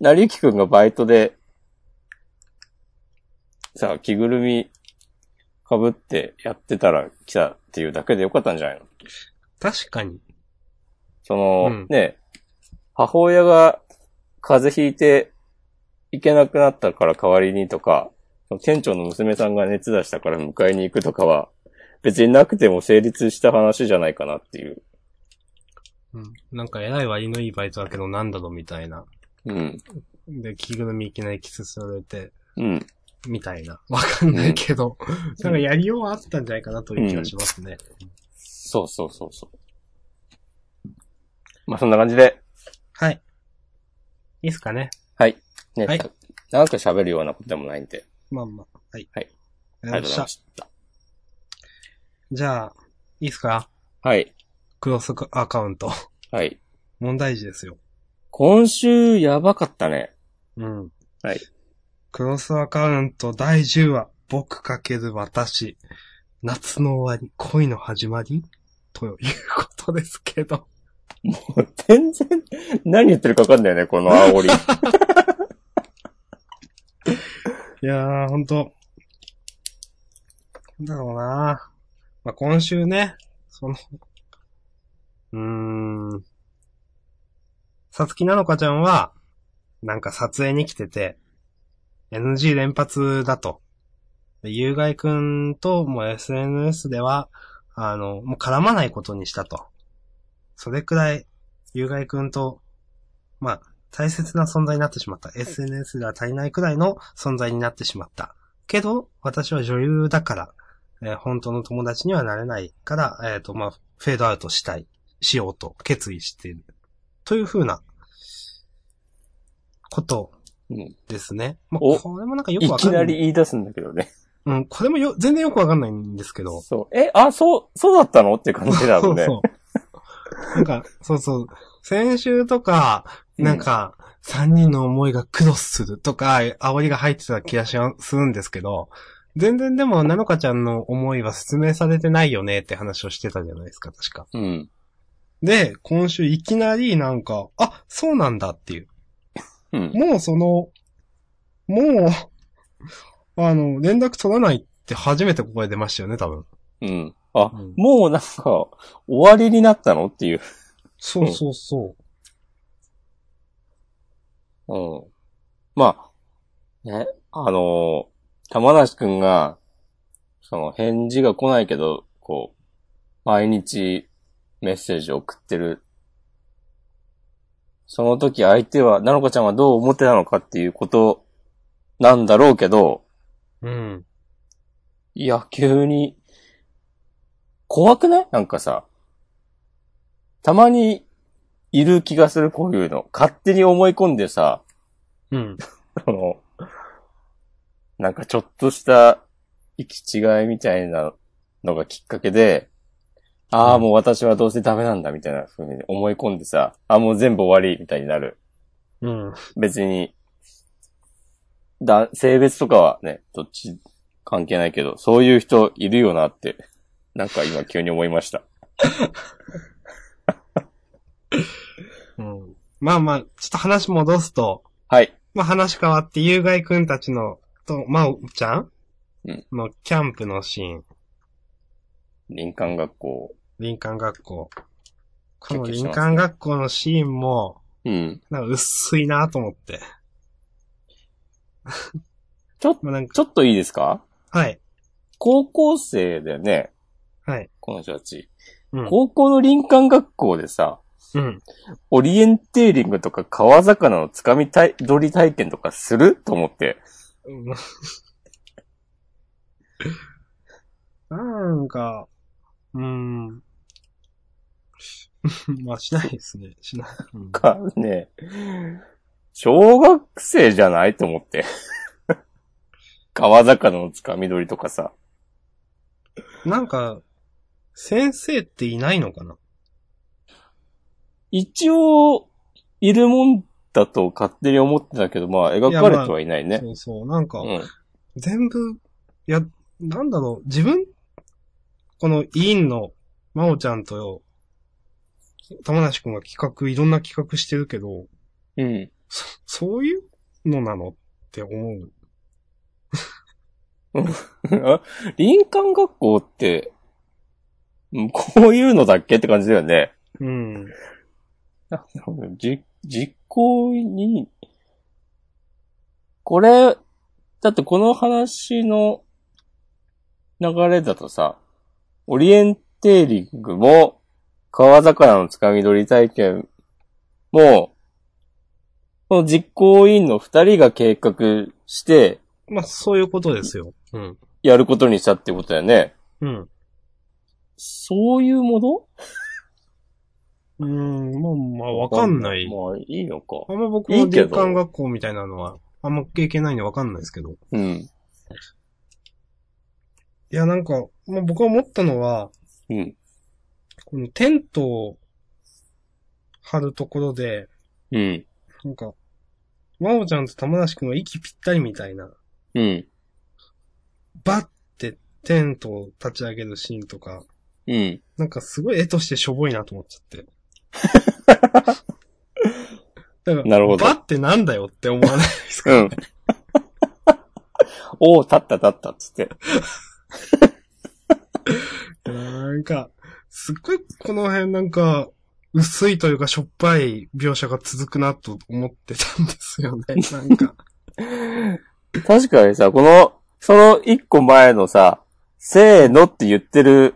なりゆきくんがバイトで、さあ、着ぐるみ被ってやってたら来たっていうだけでよかったんじゃないの？確かに。その、うんね、母親が風邪ひいて行けなくなったから代わりにとか、店長の娘さんが熱出したから迎えに行くとかは、別になくても成立した話じゃないかなっていう。うん。なんか偉い割のいいバイトだけどなんだろうみたいな。うん。で、着ぐるみいきなりキスされて、うん。みたいな。わかんないけど、なんかやりようはあったんじゃないかなという気がしますね。そうそうそうそう。まあ、そんな感じで、はい。いいっすかね。はい。ね、はいた長く喋るようなことでもないんで、まあまあ。はい。はい。ありがとうございま。した。じゃあ、いいっすか？はい。クロスアカウント。はい。問題児ですよ。今週やばかったね。うん。はい。クロスアカウント第10話、僕かける私。夏の終わり、恋の始まりということですけど。全然、何言ってるか分かんないよね、この煽り。いやー、ほんと。なんだろうなまあ、今週ね、その、うーん。さつきなのかちゃんは、なんか撮影に来てて、NG 連発だと。で、ゆうがいくんともう SNS では、あの、もう絡まないことにしたと。それくらい、ゆうがいくんと、まあ、大切な存在になってしまった。SNS が足りないくらいの存在になってしまった。けど、私は女優だから、えー本当の友達にはなれないから、えっ、と、まあ、フェードアウトしたい、しようと決意している。というふうな、ことうんですね。まあ、おこれもなんかよくいきわかんな。ないり言い出すんだけどね。うん、これもよ、全然よくわかんないんですけど。そう。え、あ、そう、そうだったのって感じだもんね。そうそう。なんか、そうそう。先週とか、なんか、三人の思いがクロスするとか、煽りが入ってた気がしするんですけど、全然でも、なのかちゃんの思いは説明されてないよねって話をしてたじゃないですか、確か。うん。で、今週いきなりなんか、あ、そうなんだっていう。うん。もうその、もう、あの、連絡取らないって初めてここで出ましたよね、多分。うん。あ、うんもうなんか、終わりになったのっていう。そうそうそう。うん。まあ、ね、あのー玉梨くんが、その返事が来ないけど、こう、毎日メッセージを送ってる。その時相手は、なのかちゃんはどう思ってたのかっていうことなんだろうけど、うん。いや、急に、怖くない？なんかさ、たまにいる気がする、こういうの。勝手に思い込んでさ、うん。その、なんかちょっとした行き違いみたいなのがきっかけで、ああ、うんもう私はどうせダメなんだみたいな風に思い込んでさ、あもう全部終わりみたいになる。うん。別に、だ、性別とかはね、どっち関係ないけど、そういう人いるよなって、なんか今急に思いました。うん。まあまあ、ちょっと話戻すと、はい。まあ話変わって、有害くんたちの、と、まおちゃんうんのキャンプのシーン、林間学校。林間学校。この林間学校のシーンも、うん。なんか薄いなと思って。ちょっまあなんか、ちょっといいですか？はい。高校生だよね、はい。この人たち。うん。高校の林間学校でさ、うん。オリエンテーリングとか川魚のつかみたい、取り体験とかする？と思って。う んなんか、うーん。まあ、しないですね。しない。うん か、ね、小学生じゃないと思って。川魚のつかみ取りとかさ。なんか、先生っていないのかな？一応、いるもんだと勝手に思ってたけど、まあ、描かれてはいないね。そうそう。なんか、うん。全部、いや、なんだろう、自分、この委員の、まおちゃんとよ、玉梨くんが企画、いろんな企画してるけど、うん。そ、そういうのなのって思う。あ林間学校って、うんこういうのだっけって感じだよね。うん。じ、実行に、これ、だってこの話の流れだとさ、オリエンテーリングも、川魚のつかみ取り体験も、この実行委員の二人が計画して、まあ、そういうことですよ。うん。やることにしたってことだよね。うん。そういうもの？うん、まあ、まあ、わかんない。まあ、いいのか。あんま僕も林間学校みたいなのは、あんま経験ないんでわかんないですけど。いうん。や、なんか、まあ僕が思ったのは、うん。このテントを張るところで、うん。なんか、まおちゃんと玉梨くんは息ぴったりみたいな、うん。バッてテントを立ち上げるシーンとか、うん。なんかすごい絵としてしょぼいなと思っちゃって。だから、なるほどバってなんだよって思わないですか？うん。おお、立った立ったっつって。なんか、すっごいこの辺なんか、薄いというかしょっぱい描写が続くなと思ってたんですよね。なんか。確かにさ、この、その一個前のさ、せーのって言ってる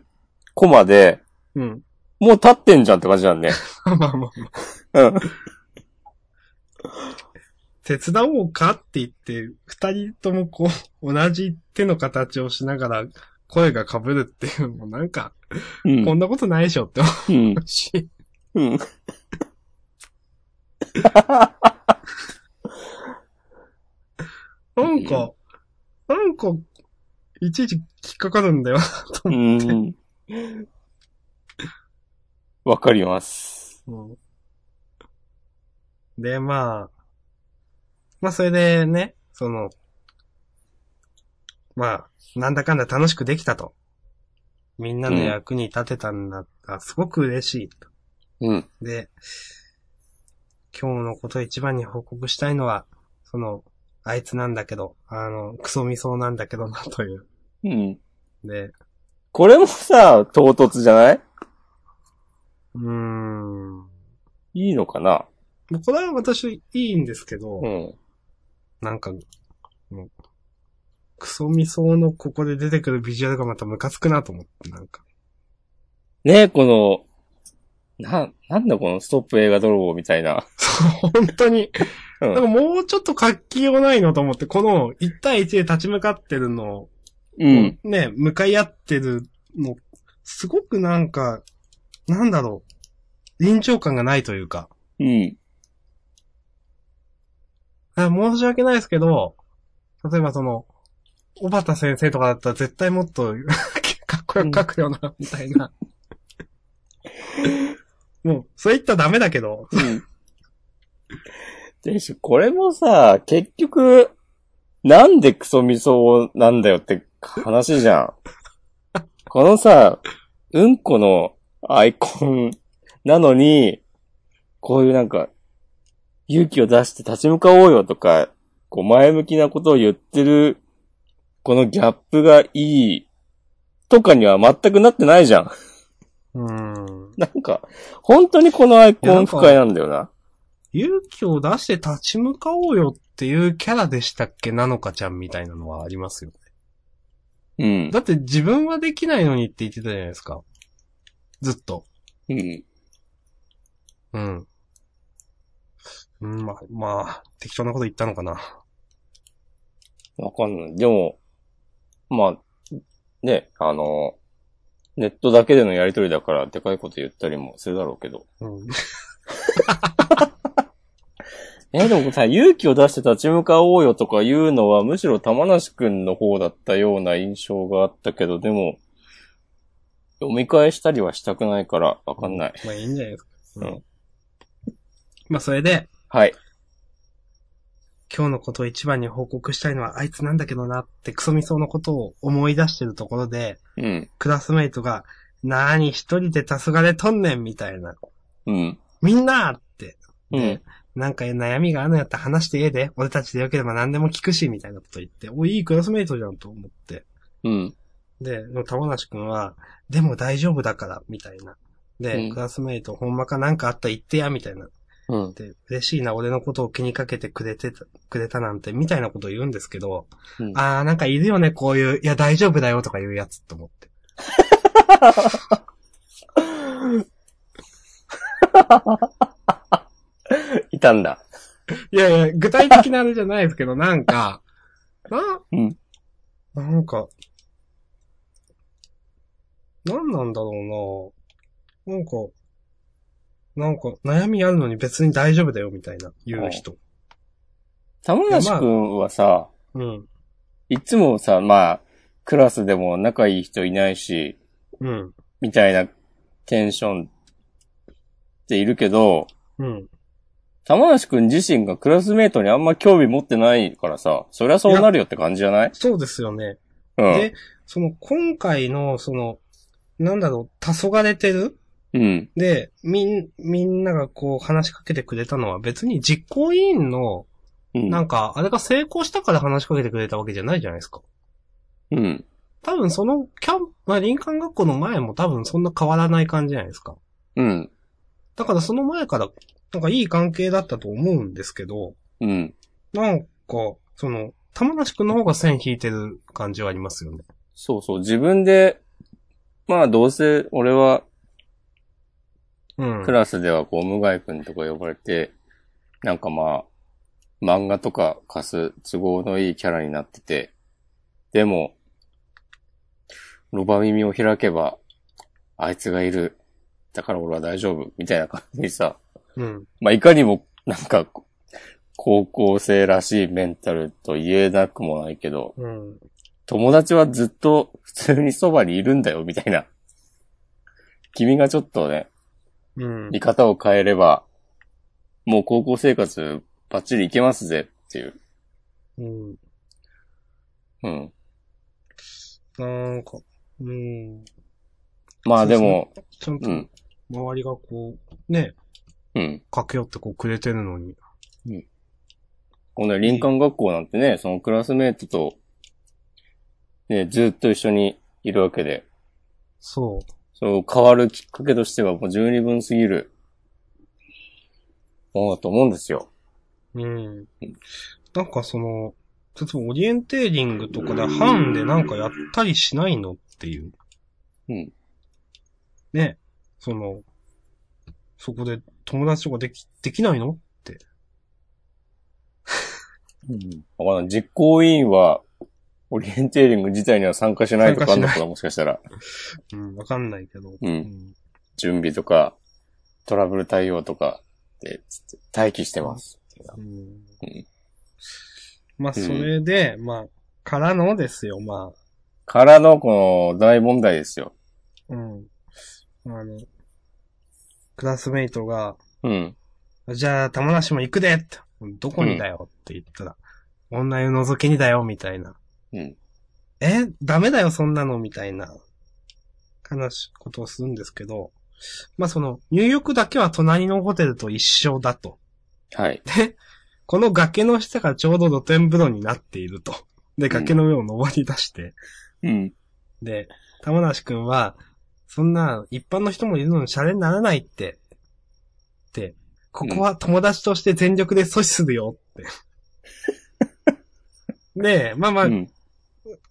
コマで、うん。もう立ってんじゃんって感じなんね。まあまあまあ。うん。手伝おうかって言って、二人ともこう、同じ手の形をしながら声が被るっていうのもなんか、うんこんなことないでしょって思うん。うし。うん。なんか、なんか、いちいち引っかかるんだよなとう思って。ん。わかります。うんで、まあ、まあそれでね、その、まあ、なんだかんだ楽しくできたと。みんなの役に立てたんだったら、すごく嬉しいと。うん。で、今日のことを一番に報告したいのは、その、あいつなんだけど、あの、クソみそうなんだけどな、という。うん。で、これもさ、唐突じゃない？うーん。いいのかな？これは私いいんですけど、うん。なんか、クソみそうのここで出てくるビジュアルがまたムカつくなと思って、なんか。ねこの、な、なんだこのストップ映画泥棒みたいな。そう、本当に。うんなんかもうちょっと活気ようないのと思って、この1対1で立ち向かってるのを、うん。ね、向かい合ってるの、すごくなんか、なんだろう、臨場感がないというか。うん。あ申し訳ないですけど、例えばその、小畑先生とかだったら絶対もっと かっこよく書くよな、みたいな。もう、そう言ったらダメだけど、うん。でし、これもさ、結局、なんでクソみそなんだよって話じゃん。このさ、うんこのアイコンなのに、こういうなんか、勇気を出して立ち向かおうよとか、こう前向きなことを言ってる、このギャップがいい、とかには全くなってないじゃん。うーん。なんか、本当にこのアイコン不快なんだよな。勇気を出して立ち向かおうよっていうキャラでしたっけ？なのかちゃんみたいなのはありますよね。うん。だって自分はできないのにって言ってたじゃないですか。ずっと。うん。うん。うん、まあ、まあ、適当なこと言ったのかな。わかんない。でも、まあ、ね、あの、ネットだけでのやりとりだから、でかいこと言ったりもするだろうけど。うん。え、でもさ、勇気を出して立ち向かおうよとか言うのは、むしろ玉梨くんの方だったような印象があったけど、でも、読み返したりはしたくないから、わかんない。まあいいんじゃないですか。うん。まあそれで、はい。今日のことを一番に報告したいのはあいつなんだけどなってクソみそうのことを思い出してるところで、うん。クラスメイトが、なーに一人で黄昏とんねんみたいな。うん。みんなって。うん。なんか悩みがあるんやったら話してええで。俺たちでよければ何でも聞くし、みたいなこと言って。おい、いいクラスメイトじゃんと思って。うん。で、でも玉梨くんは、でも大丈夫だから、みたいな。で、うんクラスメイトほんまかなんかあったら言ってや、みたいな。うん。で、嬉しいな、俺のことを気にかけてくれてた、くれたなんて、みたいなことを言うんですけど、うんあー、なんかいるよね、こういう、いや、大丈夫だよとか言うやつって思って。いたんだ。いやいや、具体的なあれじゃないですけど、なんか、な、うんなんか、なんなんだろうななんか、なんか、悩みあるのに別に大丈夫だよ、みたいな、言う人。玉梨くんはさ、うん。いつもさ、まあ、クラスでも仲いい人いないし、うん。みたいなテンションっているけど、うん。玉梨くん自身がクラスメイトにあんま興味持ってないからさ、そりゃそうなるよって感じじゃない？そうですよね。うん。で、その、今回の、その、なんだろう、黄昏れてるうん。で、みん、みんながこう話しかけてくれたのは別に実行委員の、うん。なんか、あれが成功したから話しかけてくれたわけじゃないじゃないですか。うん。多分そのキャンプ、まあ、林間学校の前も多分そんな変わらない感じじゃないですか。うん。だからその前から、なんかいい関係だったと思うんですけど、うん。なんか、その、玉梨くんの方が線引いてる感じはありますよね。そうそう。自分で、まあどうせ俺はうん。クラスではこう、無害くんとか呼ばれて、なんかまあ、漫画とか貸す都合のいいキャラになってて、でも、ロバ耳を開けば、あいつがいる。だから俺は大丈夫。みたいな感じにさ、うん。まあいかにも、なんか、高校生らしいメンタルと言えなくもないけど、うん。友達はずっと普通にそばにいるんだよ、みたいな。君がちょっとね、うん。見方を変えれば、もう高校生活バッチリいけますぜっていう。うん。うん。なんか、うん。まあでも、ちゃんとうん、周りがこう、ね、うん。駆け寄ってこうくれてるのに。この林間学校なんてね、そのクラスメイトと、ね、ずっと一緒にいるわけで、そそう変わるきっかけとしてはもう十二分すぎるものだと思うんですよ。う。うん。なんかその、例えばオリエンテーリングとかで班でなんかやったりしないのっていう。うん。ね。その、そこで友達とかでき、できないのわからん実行委員は、オリエンテーリング自体には参加しないとかあんのかな、もしかしたら。うん、わかんないけど。うんん。準備とか、トラブル対応とかで、待機してます。うんうんまあ、それで、まあ、からのですよ、まからのこの大問題ですよ。あ。うん。あの、クラスメイトが、うん。じゃあ、玉梨も行くでってどこにだよって言ったら、女湯覗きにだよ、みたいな。うん。えダメだよ、そんなの、みたいな、悲しいことをするんですけど、まあ、その、入浴だけは隣のホテルと一緒だと。はい。で、この崖の下がちょうど露天風呂になっていると。で、崖の上を登り出して、うん。で、玉梨くんは、そんな一般の人もいるのにシャレにならないって、って、ここは友達として全力で阻止するよって。で、まあまあ、うん。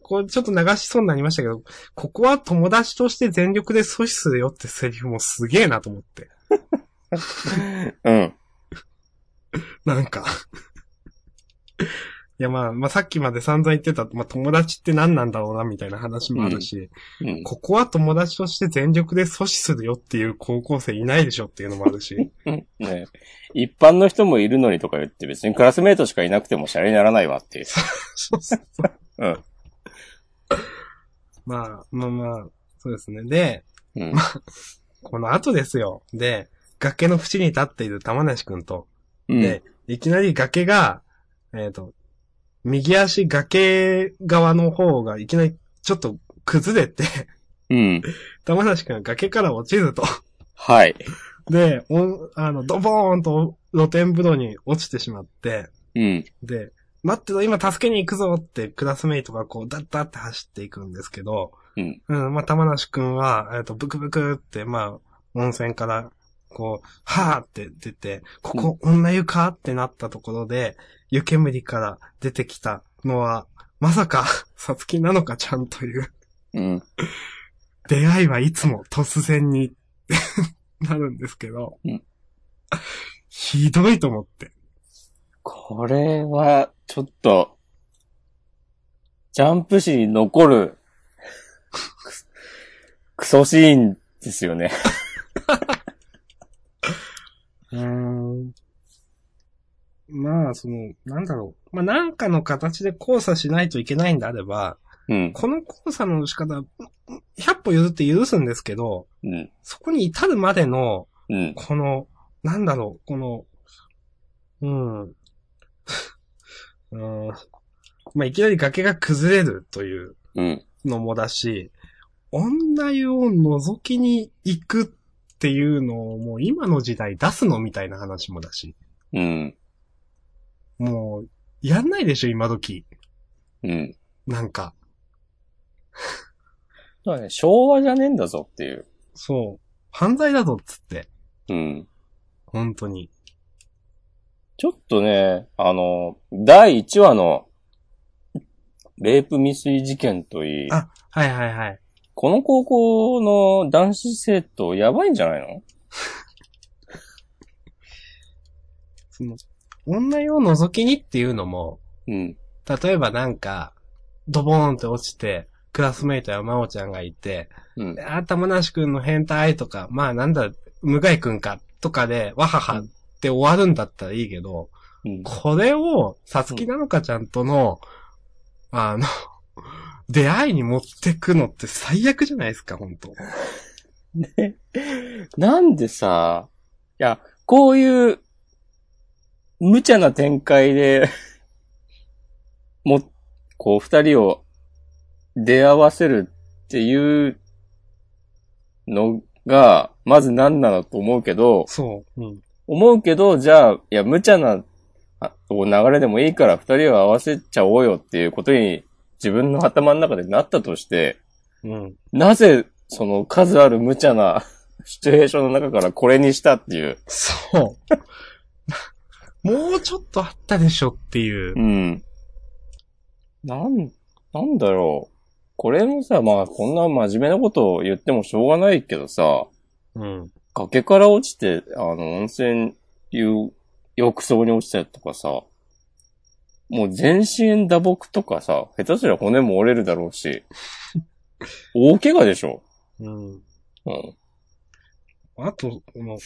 これちょっと流しそうになりましたけど、ここは友達として全力で阻止するよってセリフもすげえなと思って。うん。なんか。いやまあ、まあさっきまで散々言ってた、まあ友達って何なんだろうなみたいな話もあるし、うん。ここは友達として全力で阻止するよっていう高校生いないでしょっていうのもあるし。ね一般の人もいるのにとか言って別にクラスメイトしかいなくてもシャレにならないわっていう。そうそうそう。うん。まあ、まあまあ、そうですね。で、うん。この後ですよ。で、崖の縁に立っている玉梨くんと、うん。で、いきなり崖が、えっ、と、右足崖側の方がいきなりちょっと崩れて、うん。玉梨くんが崖から落ちると。はい。で、おあの、ドボーンと露天風呂に落ちてしまって、うん。で、待ってろ、今助けに行くぞってクラスメイトがこう、ダッダッって走っていくんですけど、うん。うん、まあ、玉梨くんは、えっ、と、ブクブクって、まあ、温泉から、こう、はーって出て、ここ、女湯かってなったところで、湯煙から出てきたのは、まさか、さつきなのかちゃんという、うん。出会いはいつも突然に、なるんですけど、うんひどいと思って。これは、ちょっと、ジャンプ誌に残る、ククソシーンですよね。うーん。まあ、その、なんだろう。まあ、なんかの形で交差しないといけないんであれば、うん。この交差の仕方、100歩譲って許すんですけど、うん。そこに至るまでの、うん。この、なんだろう、この、うん。うん。まあ、いきなり崖が崩れるといううん。のもだし、女湯を覗きに行くっていうのをもう今の時代出すのみたいな話もだし、うん。もう、やんないでしょ、今時。うん。なんか。だからね、昭和じゃねえんだぞっていう。そう。犯罪だぞ、っつって。うん。本当に。ちょっとね、あの、第1話の、レイプ未遂事件といい、あはいはいはい。この高校の男子生徒やばいんじゃないの？その、女湯を覗きにっていうのも、うん。例えばなんか、ドボーンって落ちて、クラスメイトや真央ちゃんがいて、うん。あ、玉梨くんの変態とか、まあなんだ、向井くんか、とかで、わははって終わるんだったらいいけど、うん。これを、さつきなのかちゃんとの、あの、出会いに持ってくのって最悪じゃないですか、本当ね、なんでさ、いや、こういう、無茶な展開で、も、こう、二人を出会わせるっていうのが、まず何なのと思うけど、そう。うん。思うけど、じゃあ、いや、無茶な、流れでもいいから二人を合わせちゃおうよっていうことに自分の頭の中でなったとして、うん。なぜ、その数ある無茶なシチュエーションの中からこれにしたっていう。そう。もうちょっとあったでしょっていうう。ん。なん、なんだろう。これもさ、まあ、こんな真面目なことを言ってもしょうがないけどさ、うん。崖から落ちて、あの、温泉いう浴槽に落ちたりとかさ、もう全身打撲とかさ、下手すりゃ骨も折れるだろうし、大怪我でしょ。うん。うん。あと、この、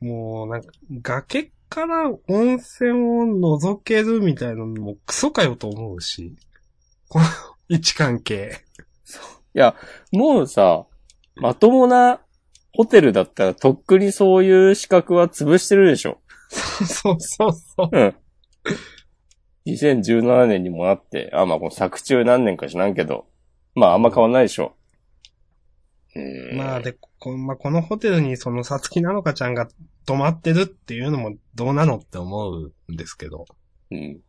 もうなんか、崖から温泉を覗けるみたいなのもクソかよと思うし。この位置関係。いや、もうさ、まともなホテルだったらとっくにそういう資格は潰してるでしょ。そうそうそう。うん。2017年にもなって、あ、まあこの作中何年か知らんけど、まああんま変わんないでしょ。うーん。まあで、こまあ、このホテルにそのさつきなのかちゃんが泊まってるっていうのもどうなのって思うんですけど。うん。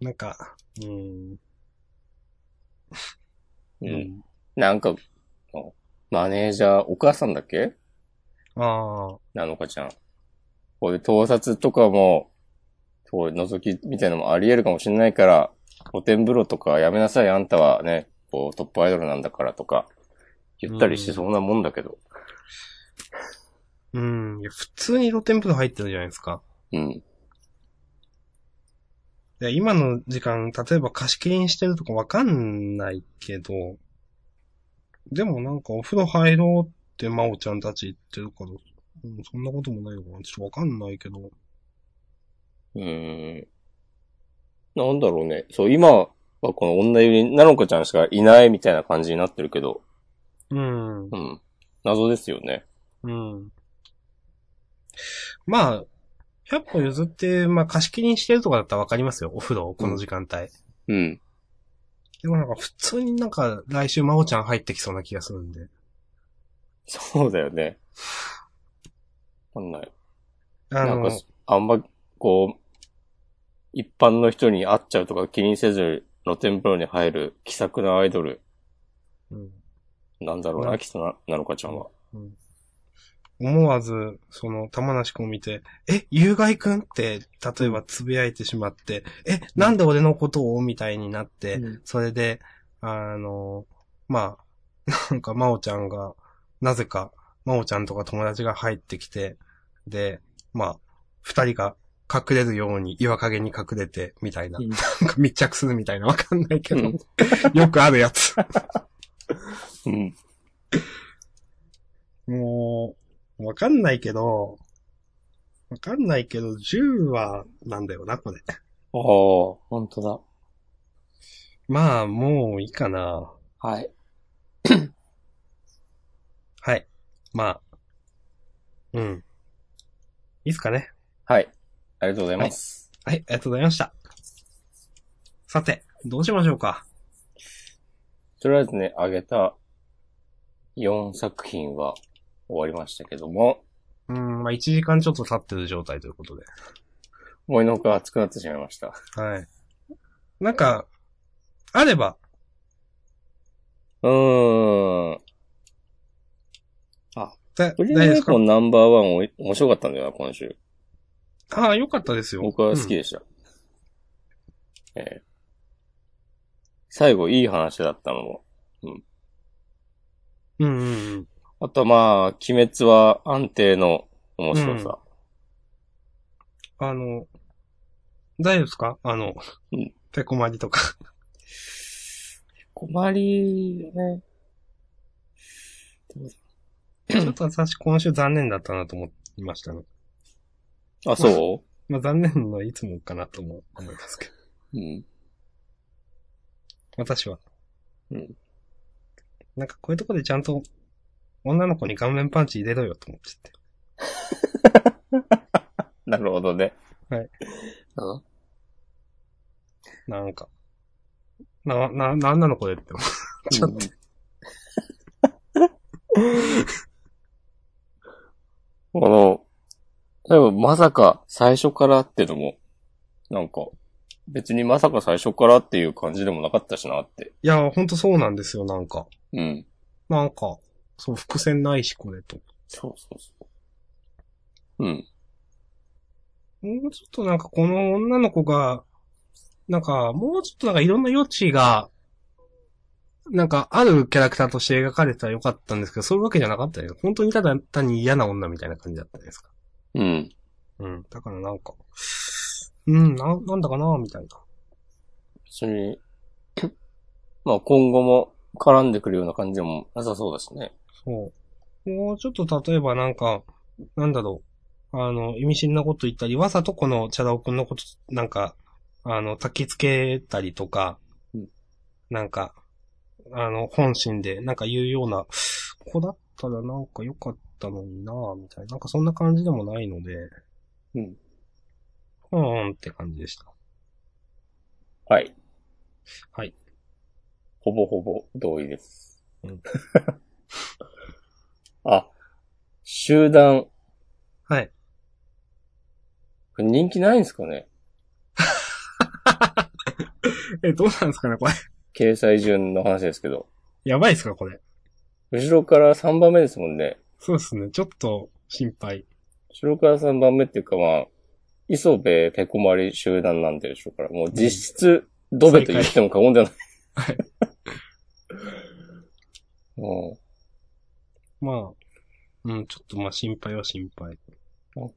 なんか、うん。うん。なんか、マネージャー、お母さんだっけ？ああ。なのかちゃん。こういう盗撮とかも、こう覗きみたいなのもあり得るかもしれないから、露天風呂とかやめなさい、あんたはね、こうトップアイドルなんだからとか、言ったりしてそうなもんだけど。うん。いや、普通に露天風呂入ってるじゃないですか。うん。いや、今の時間、例えば貸し切りにしてるとかわかんないけど、でもなんかお風呂入ろうって真央ちゃんたち言ってるから、うん、そんなこともないのかなちょっとわかんないけど。うーん。なんだろうね。そう、今はこの女湯になのかちゃんしかいないみたいな感じになってるけど、うん。うん。謎ですよね。うん。まあ、100歩譲って、まあ貸し切りにしてるとかだったらわかりますよ。お風呂、この時間帯。うん。でもなんか普通になんか来週真央ちゃん入ってきそうな気がするんで。そうだよね。わかんない。あなんのか、、あんま、こう、一般の人に会っちゃうとか気にせず露天風呂に入る気さくなアイドルうんなんだろうな、うんきっとな、なのかちゃんは。うん思わず、その、玉梨くんを見て、え、有害くんって、例えばつぶやいてしまって、え、なんで俺のことを？みたいになって、うん。それで、あの、まあ、なんか、まおちゃんが、なぜか、まおちゃんとか友達が入ってきて、で、まあ、二人が隠れるように岩陰に隠れて、みたいな。うん。なんか密着するみたいな、わかんないけど、うん。よくあるやつ。うん。もう、わかんないけど、わかんないけど、10話なんだよな、これ。ああ、本当だ。まあ、もういいかな。はい。はい。まあ。うん。いっすかね。はい。ありがとうございます。はい、ありがとうございました。さて、どうしましょうか。とりあえずね、あげた4作品は終わりましたけども、うん、まあ1時間ちょっと経ってる状態ということで。思いのほか熱くなってしまいました。はい。なんか、あれば、うーん。だブリ大丈夫ですか？ーコンナンバーワンおい面白かったんだよな、今週。ああ、よかったですよ。僕は好きでした。えー最後いい話だったのも。うん。うんうんうん。あとはまあ、鬼滅は安定の面白さ。あの、大丈夫ですか？あの、うんペコマリとか。困りね。ちょっと私今週残念だったなと思いましたね。あ、そまあ残念のいつもかなとも思いますけど。ううん。私は。うん。なんかこういうとこでちゃんと女の子に顔面パンチ入れろよと思っちゃって。なるほどね。はい。うんなんか。な、な、なんなのこれって。ちょっと。この、例えばまさか最初からってのも、なんか、別にまさか最初からっていう感じでもなかったしなって。いや、ほんとそうなんですよ、なんか。うん。なんか、そう、伏線ないし、これと。そうそうそう。うん。もうちょっとなんかこの女の子が、なんか、もうちょっとなんかいろんな余地が、なんか、あるキャラクターとして描かれたらよかったんですけど、そういうわけじゃなかったよ。本当にただ単に嫌な女みたいな感じだったですか。うん。うん。だからなんか、うん、な、なんだかな、みたいな。別に、まあ今後も絡んでくるような感じでもなさそうだしね。そう。もうちょっと例えばなんか、なんだろう。あの、意味深なこと言ったり、わざとこのチャラオくんのこと、なんか、あの、焚き付けたりとか、うんなんか、あの、本心で、なんか言うような、子だったらなんか良かったのになぁ、みたいな。なんかそんな感じでもないので、うん。ふーんって感じでした。はい。はい。ほぼほぼ同意です。うん あ、集団、はい。これ人気ないんですかね？え、どうなんですかね、これ。掲載順の話ですけど。やばいですか、これ。後ろから3番目ですもんね。そうですね。ちょっと心配。後ろから3番目っていうかまあ、磯部ペコマリ集団なんででしょうから、もう実質、ドベと言っても過言ではない。はい。うん まあ、うん、ちょっとまあ心配は心配。なんか、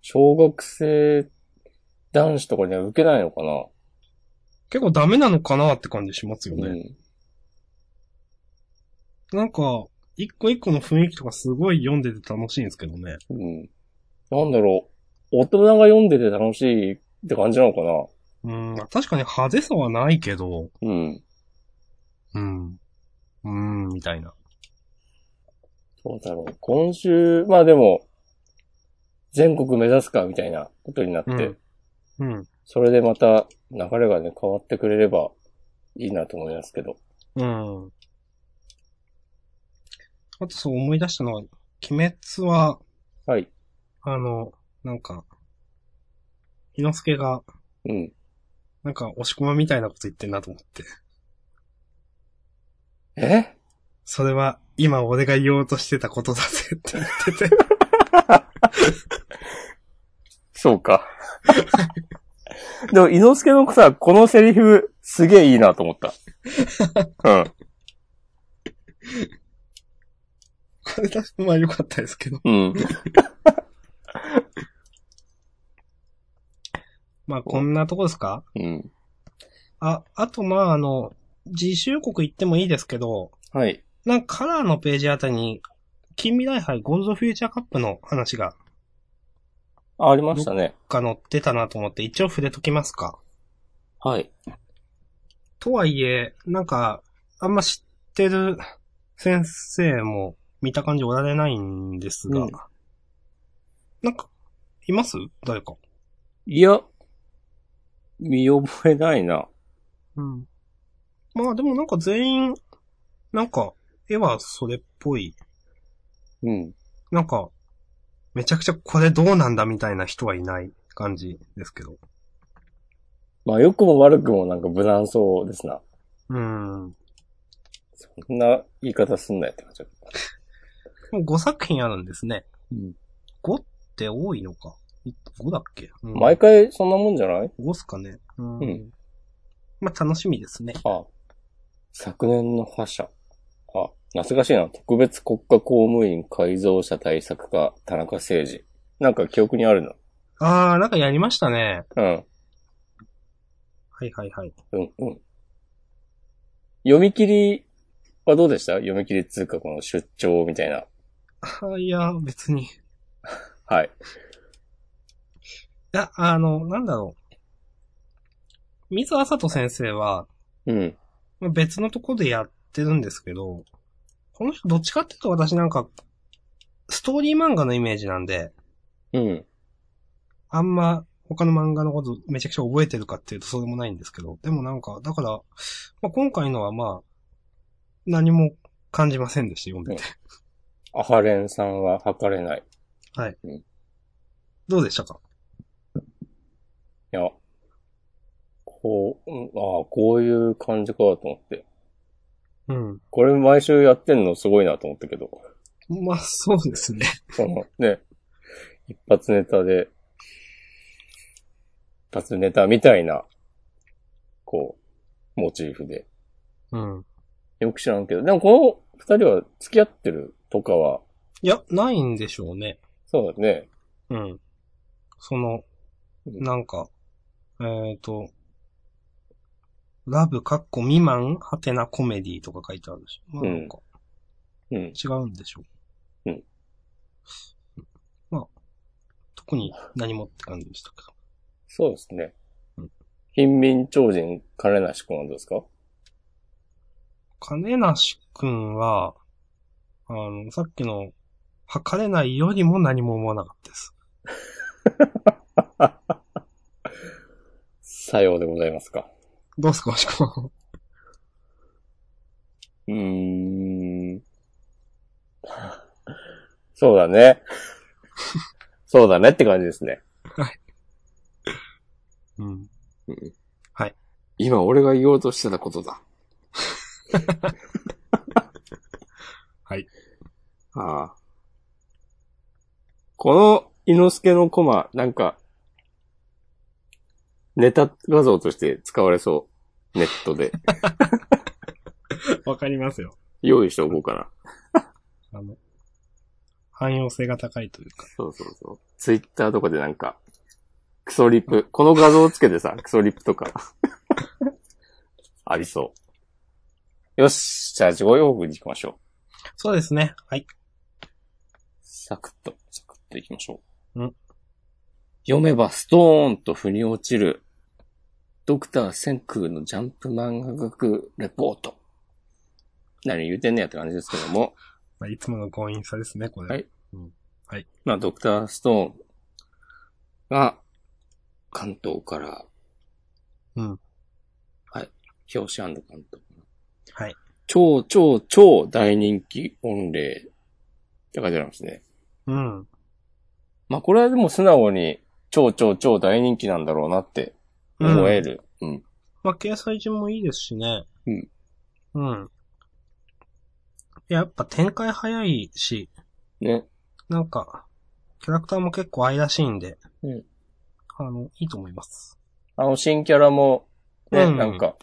小学生男子とかには受けないのかな？結構ダメなのかなって感じしますよね。うん。なんか、一個一個の雰囲気とかすごい読んでて楽しいんですけどね。うん。なんだろう。大人が読んでて楽しいって感じなのかな？うん、まあ確かに派手さはないけど、うん。うん。うん、みたいな。どうだろう。今週、まあでも、全国目指すかみたいなことになって、うんうん。それでまた流れがね、変わってくれればいいなと思いますけど。うん。あとそう思い出したのは、鬼滅は、はい。あの、なんか、日之助が、うん。なんか、押し込まみたいなこと言ってんなと思って。え？それは、今俺が言おうとしてたことだぜって言ってて。そうか。でも、伊之助のさ、このセリフ、すげえいいなと思った。うん。これ確かまあ良かったですけど。うん。まあこんなとこですか？うん。あ、あとまああの、自習国行ってもいいですけど、はい。なんかカラーのページあたりに、近未来杯ゴールドフューチャーカップの話が、あ、ありましたね。が載ってたなと思って一応触れときますか？はい。とはいえ、なんか、あんま知ってる先生も見た感じおられないんですが、うんなんか、います？誰か。いや、見覚えないな。うん。まあでもなんか全員、なんか、絵はそれっぽい。うん。なんか、めちゃくちゃこれどうなんだみたいな人はいない感じですけど。まあ、良くも悪くもなんか無難そうですな。うん。そんな言い方すんなよって感じだもう5作品あるんですね。うん。5って多いのか。5だっけ、うん、毎回そんなもんじゃない？5っすかね。うん。うんまあ楽しみですね。あ、昨年の覇者。あ、懐かしいな。特別国家公務員改造者対策課、田中誠二。なんか記憶にあるの？あー、なんかやりましたね。うん。はいはいはい。うん、うん。読み切りはどうでした？読み切り通貨この出張みたいな。あ ーいや、別に。いはい。や、あの、なんだろう。水浅人先生は、うん。まあ別のとこでやってるんですけど、この人どっちかっていうと私なんか、ストーリー漫画のイメージなんで、うん。あんま他の漫画のことめちゃくちゃ覚えてるかっていうとそうでもないんですけど、でもなんか、だから、まあ、今回のはまあ、何も感じませんでした、読んでて。アハレンさんは測れない。どうでしたか？いや、こう、うんああ、こういう感じかと思って。うん。これ毎週やってんのすごいなと思ったけど。まあ、そうですね。そのね、一発ネタで、一発ネタみたいな、こう、モチーフで。うん。よく知らんけど。でもこの二人は付き合ってるとかは、いや、ないんでしょうね。そうだね。うん。その、うんなんか、えっ、と、ラブかっこ未満はてなコメディとか書いてあるし。まあなんか、うん。違うんでしょう。うん。まあ、特に何もって感じでしたけど。そうですねうん。貧民超人金梨くんはどうですか？金梨くんは、あの、さっきの、測れないよりも何も思わなかったです。さようでございますか。どうすか、もしくは。うーん。そうだね。そうだねって感じですね。うん。今俺が言おうとしてたことだ。はい。ああ。この、イノスケのコマ、なんか、ネタ画像として使われそう。ネットで。わかりますよ。用意しておこうかな。あの、汎用性が高いというか。そうそうそう。ツイッターとかでなんか、クソリップ、この画像をつけてさ、クソリップとか、ありそう。よし、じゃあ、自己用具に行きましょう。そうですね。はい。サクッと、サクッと行きましょう。うん読めばストーンと腑に落ちる、ドクター千空のジャンプ漫画学レポート。何言うてんねやって感じですけども、まあ、いつもの強引さですね、これ。はいまあ、ドクターストーンが、関東から、うん。はい、表紙関東。はい。超超超大人気御礼って書いてありますね。うん。まあ、これはでも素直に超超超大人気なんだろうなって思える。うん。まあ、掲載順もいいですしね。うん。うん。やっぱ展開早いし、ね。なんか、キャラクターも結構愛らしいんで、うん。あの、いいと思います。あの新キャラも、ね、うんなんか、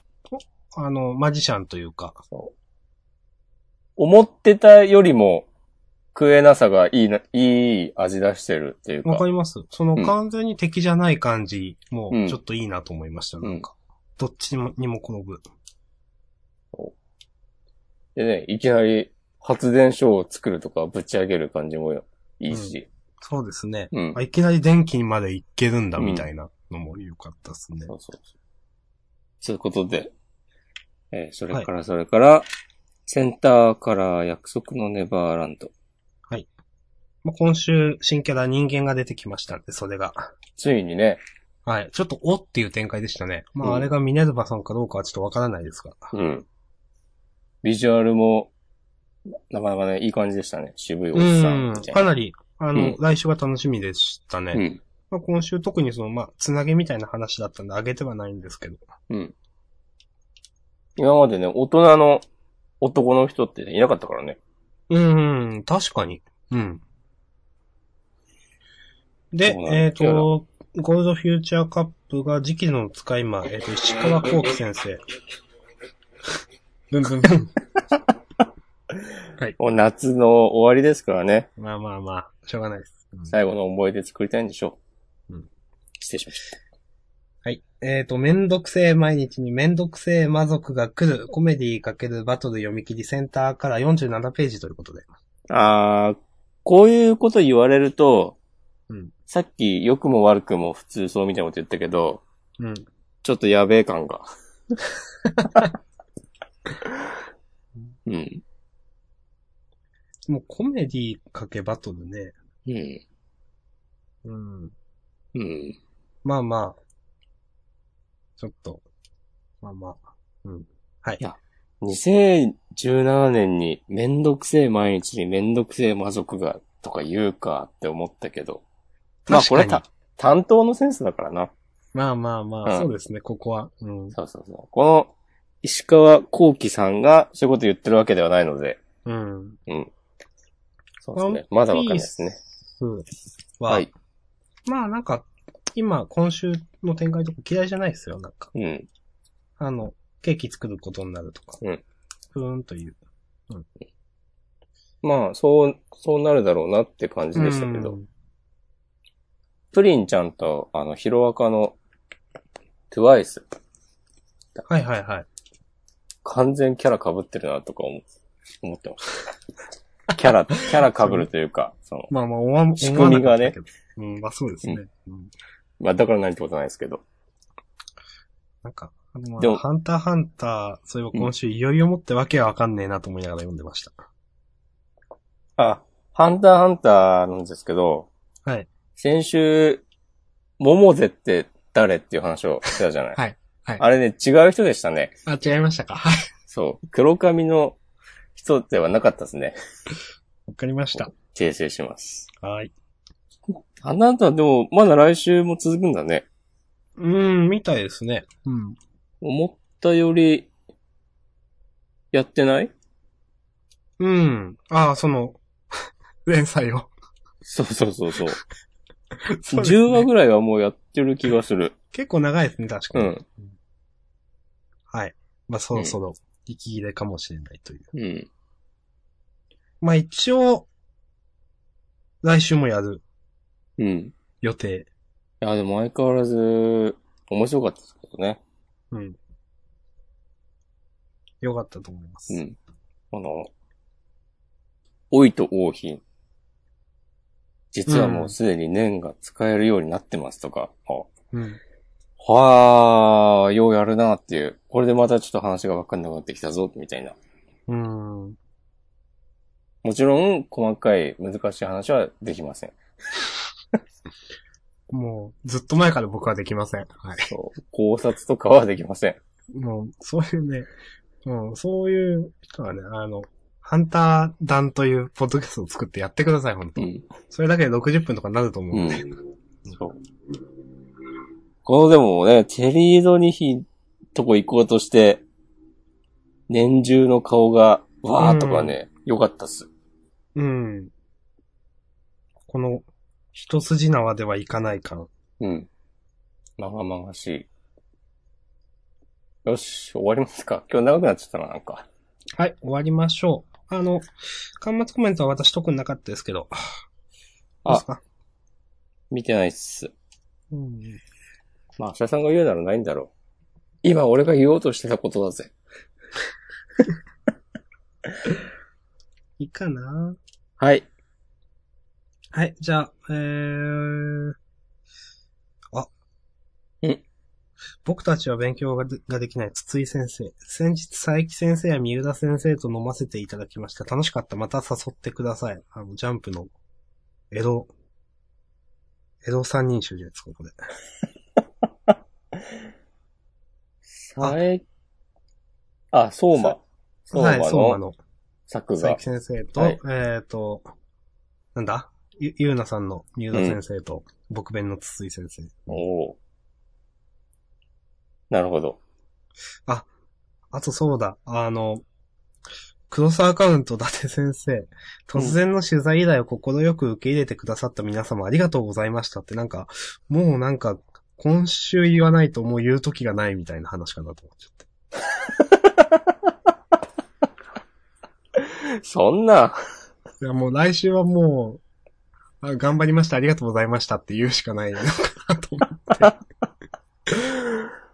あの、マジシャンというか、そう。思ってたよりも、食えなさがいいな、いい味出してるっていうか。わかりますそのうん完全に敵じゃない感じもうん、ちょっといいなと思いました、うんなんか。どっちにも、にも転ぶ。でね、いきなり発電所を作るとかぶち上げる感じもいいし。そうですね。うん。あいきなり電気にまで行けるんだ、うんみたいなのも良かったですね。そうそうそう。そういうことで、えーそれからそれから、センターから約束のネバーランド。はい。まあ、今週新キャラ人間が出てきましたんで、それが。ついにね、はい。ちょっとおっていう展開でしたね。まうんあ、あれがミネルヴァさんかどうかはちょっとわからないですが。うん。ビジュアルも、なかなかね、いい感じでしたね。渋いおっうさんんみたい。かなり、あの、うん来週が楽しみでしたね。うん。まあ、今週特にその、まあ、つなげみたいな話だったんで、あげてはないんですけど。うん。今までね、大人の男の人っていなかったからね。うん、確かに。うん。でえっ、と、ゴールドフューチャーカップが時期の使い魔、えっ、と、石川幸喜先生。ブンブンブン。もう夏の終わりですからね。まあまあまあ、しょうがないです。最後の思い出作りたいんでしょう。うん。失礼しました。はい。えっ、と、めんどくせえ毎日にめんどくせえ魔族が来る、コメディ×バトル読み切りセンターから47ページということで。あー、こういうこと言われると、うんさっき良くも悪くも普通そうみたいなこと言ったけど、うん。ちょっとやべえ感が。うん。もうコメディ×バトルね。うん。うん。うん。まあまあ。ちょっと。まあまあ。うん。はい。2017年にめんどくせえ毎日にめんどくせえ魔族がとか言うかって思ったけど。まあこれた担当のセンスだからな。まあまあまあ、うんそうですね、ここは。うん。そうそうそう。この石川幸喜さんがそういうこと言ってるわけではないので。うん。うん。そうですね。まだわかんないですね。そう。は、はい。まあなんか、今、今週の展開とか嫌いじゃないですよ、なんか。うん。あの、ケーキ作ることになるとか。うん。ふーんという。まあ、そう、そうなるだろうなって感じでしたけど。うんプリンちゃんと、あの、ヒロアカの、トゥワイス、はいはいはい。完全キャラ被ってるなとか思思ってました。キャラ、キャラ被るというか、その、まあまあ、おわ、仕組みがね。うん、まあそうですね。うんまあ、だから何ってことないですけど。なんか、でもハンターハンター、そういえば今週いよいよもってわけわかんねえなと思いながら読んでました。あ、ハンターハンターなんですけど、はい。先週、モモゼって誰っていう話をしてたじゃない。はいはいあれね、違う人でしたね。あ、違いましたか？はい。そう。黒髪の人ではなかったですね。わかりました。訂正します。はい。あなんたでも、まだ来週も続くんだね。うーん、みたいですね。うん。思ったより、やってない？うん。ああ、その、連載を。そうそうそうそう。そうですね10話ぐらいはもうやってる気がする。結構長いですね、確かに。うん。はい。まあ、そろそろ、息切れかもしれないという。うん。まあ、一応、来週もやるうん。い予定。や、でも相変わらず、面白かったですけどね。うん。よかったと思います。うん。あの、老いと王妃。実はもうすでに年が使えるようになってますとか。うん。あはあ、ようやるなっていう。これでまたちょっと話がわかんなくなってきたぞ、みたいな。うん。もちろん、細かい難しい話はできません。もう、ずっと前から僕はできません。はい。そう考察とかはできません。もう、そういうね、うん、そういう人はね、あの、ハンター団というポッドキャストを作ってやってください、本当、うん。それだけで60分とかなると思ううんんで。。そう。このでもね、チェリードニヒとこ行こうとして、年中の顔が、わーとかね、よかったっす。うん。この、一筋縄ではいかない感。うん。まがまがしい。よし、終わりますか。今日長くなっちゃったな、なんか。はい、終わりましょう。あの、端末コメントは私特になかったですけど。どうですか？見てないっす。うん。まあ、明日さんが言うならないんだろう。今俺が言おうとしてたことだぜ。いいかなはい。はい、じゃあ、えー、あ。うん。僕たちは勉強がでができない筒井先生。先日佐伯先生や三浦先生と飲ませていただきました。楽しかった。また誘ってください。あの、ジャンプの江戸、江戸三人衆です、ここで。さえ、あ、相馬。相はい、馬そうなのの。作画佐伯。先生と、はいえっ、と、なんだ？ゆ、ゆうなさんの三浦先生と、僕弁の筒井先生。おお。なるほど。あとそうだ、あの、クロスアカウント伊達先生、突然の取材依頼を快く受け入れてくださった皆様ありがとうございましたってなんか、もうなんか、今週言わないともう言う時がないみたいな話かなと思っちゃって。そんな、いやもう来週はもう、あ頑張りました、ありがとうございましたって言うしかないのかなと思って。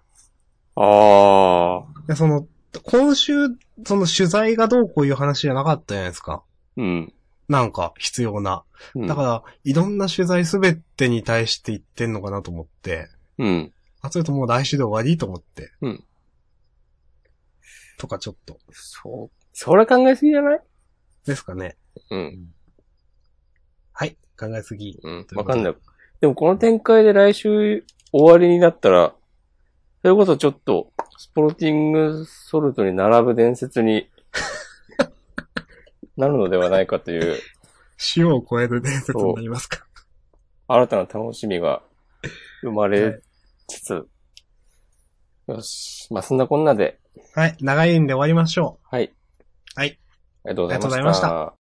ああ。その、今週、その取材がどうこういう話じゃなかったじゃないですか。うん。なんか必要な。うんだから、いろんな取材すべてに対して言ってんのかなと思って、うん。あ、それともう来週で終わりと思って。うん。とかちょっと。そう。それ考えすぎじゃない？ですかね。うん。はい。考えすぎ。うん。わかんない。でもこの展開で来週終わりになったら、それこそちょっと、スポルティングソルトに並ぶ伝説に なるのではないかという塩を超える伝説になりますか。新たな楽しみが生まれつつ、よし。まあ、そんなこんなで、はい。長いんで終わりましょはい。はい。ありがとうございました。ありがとうございました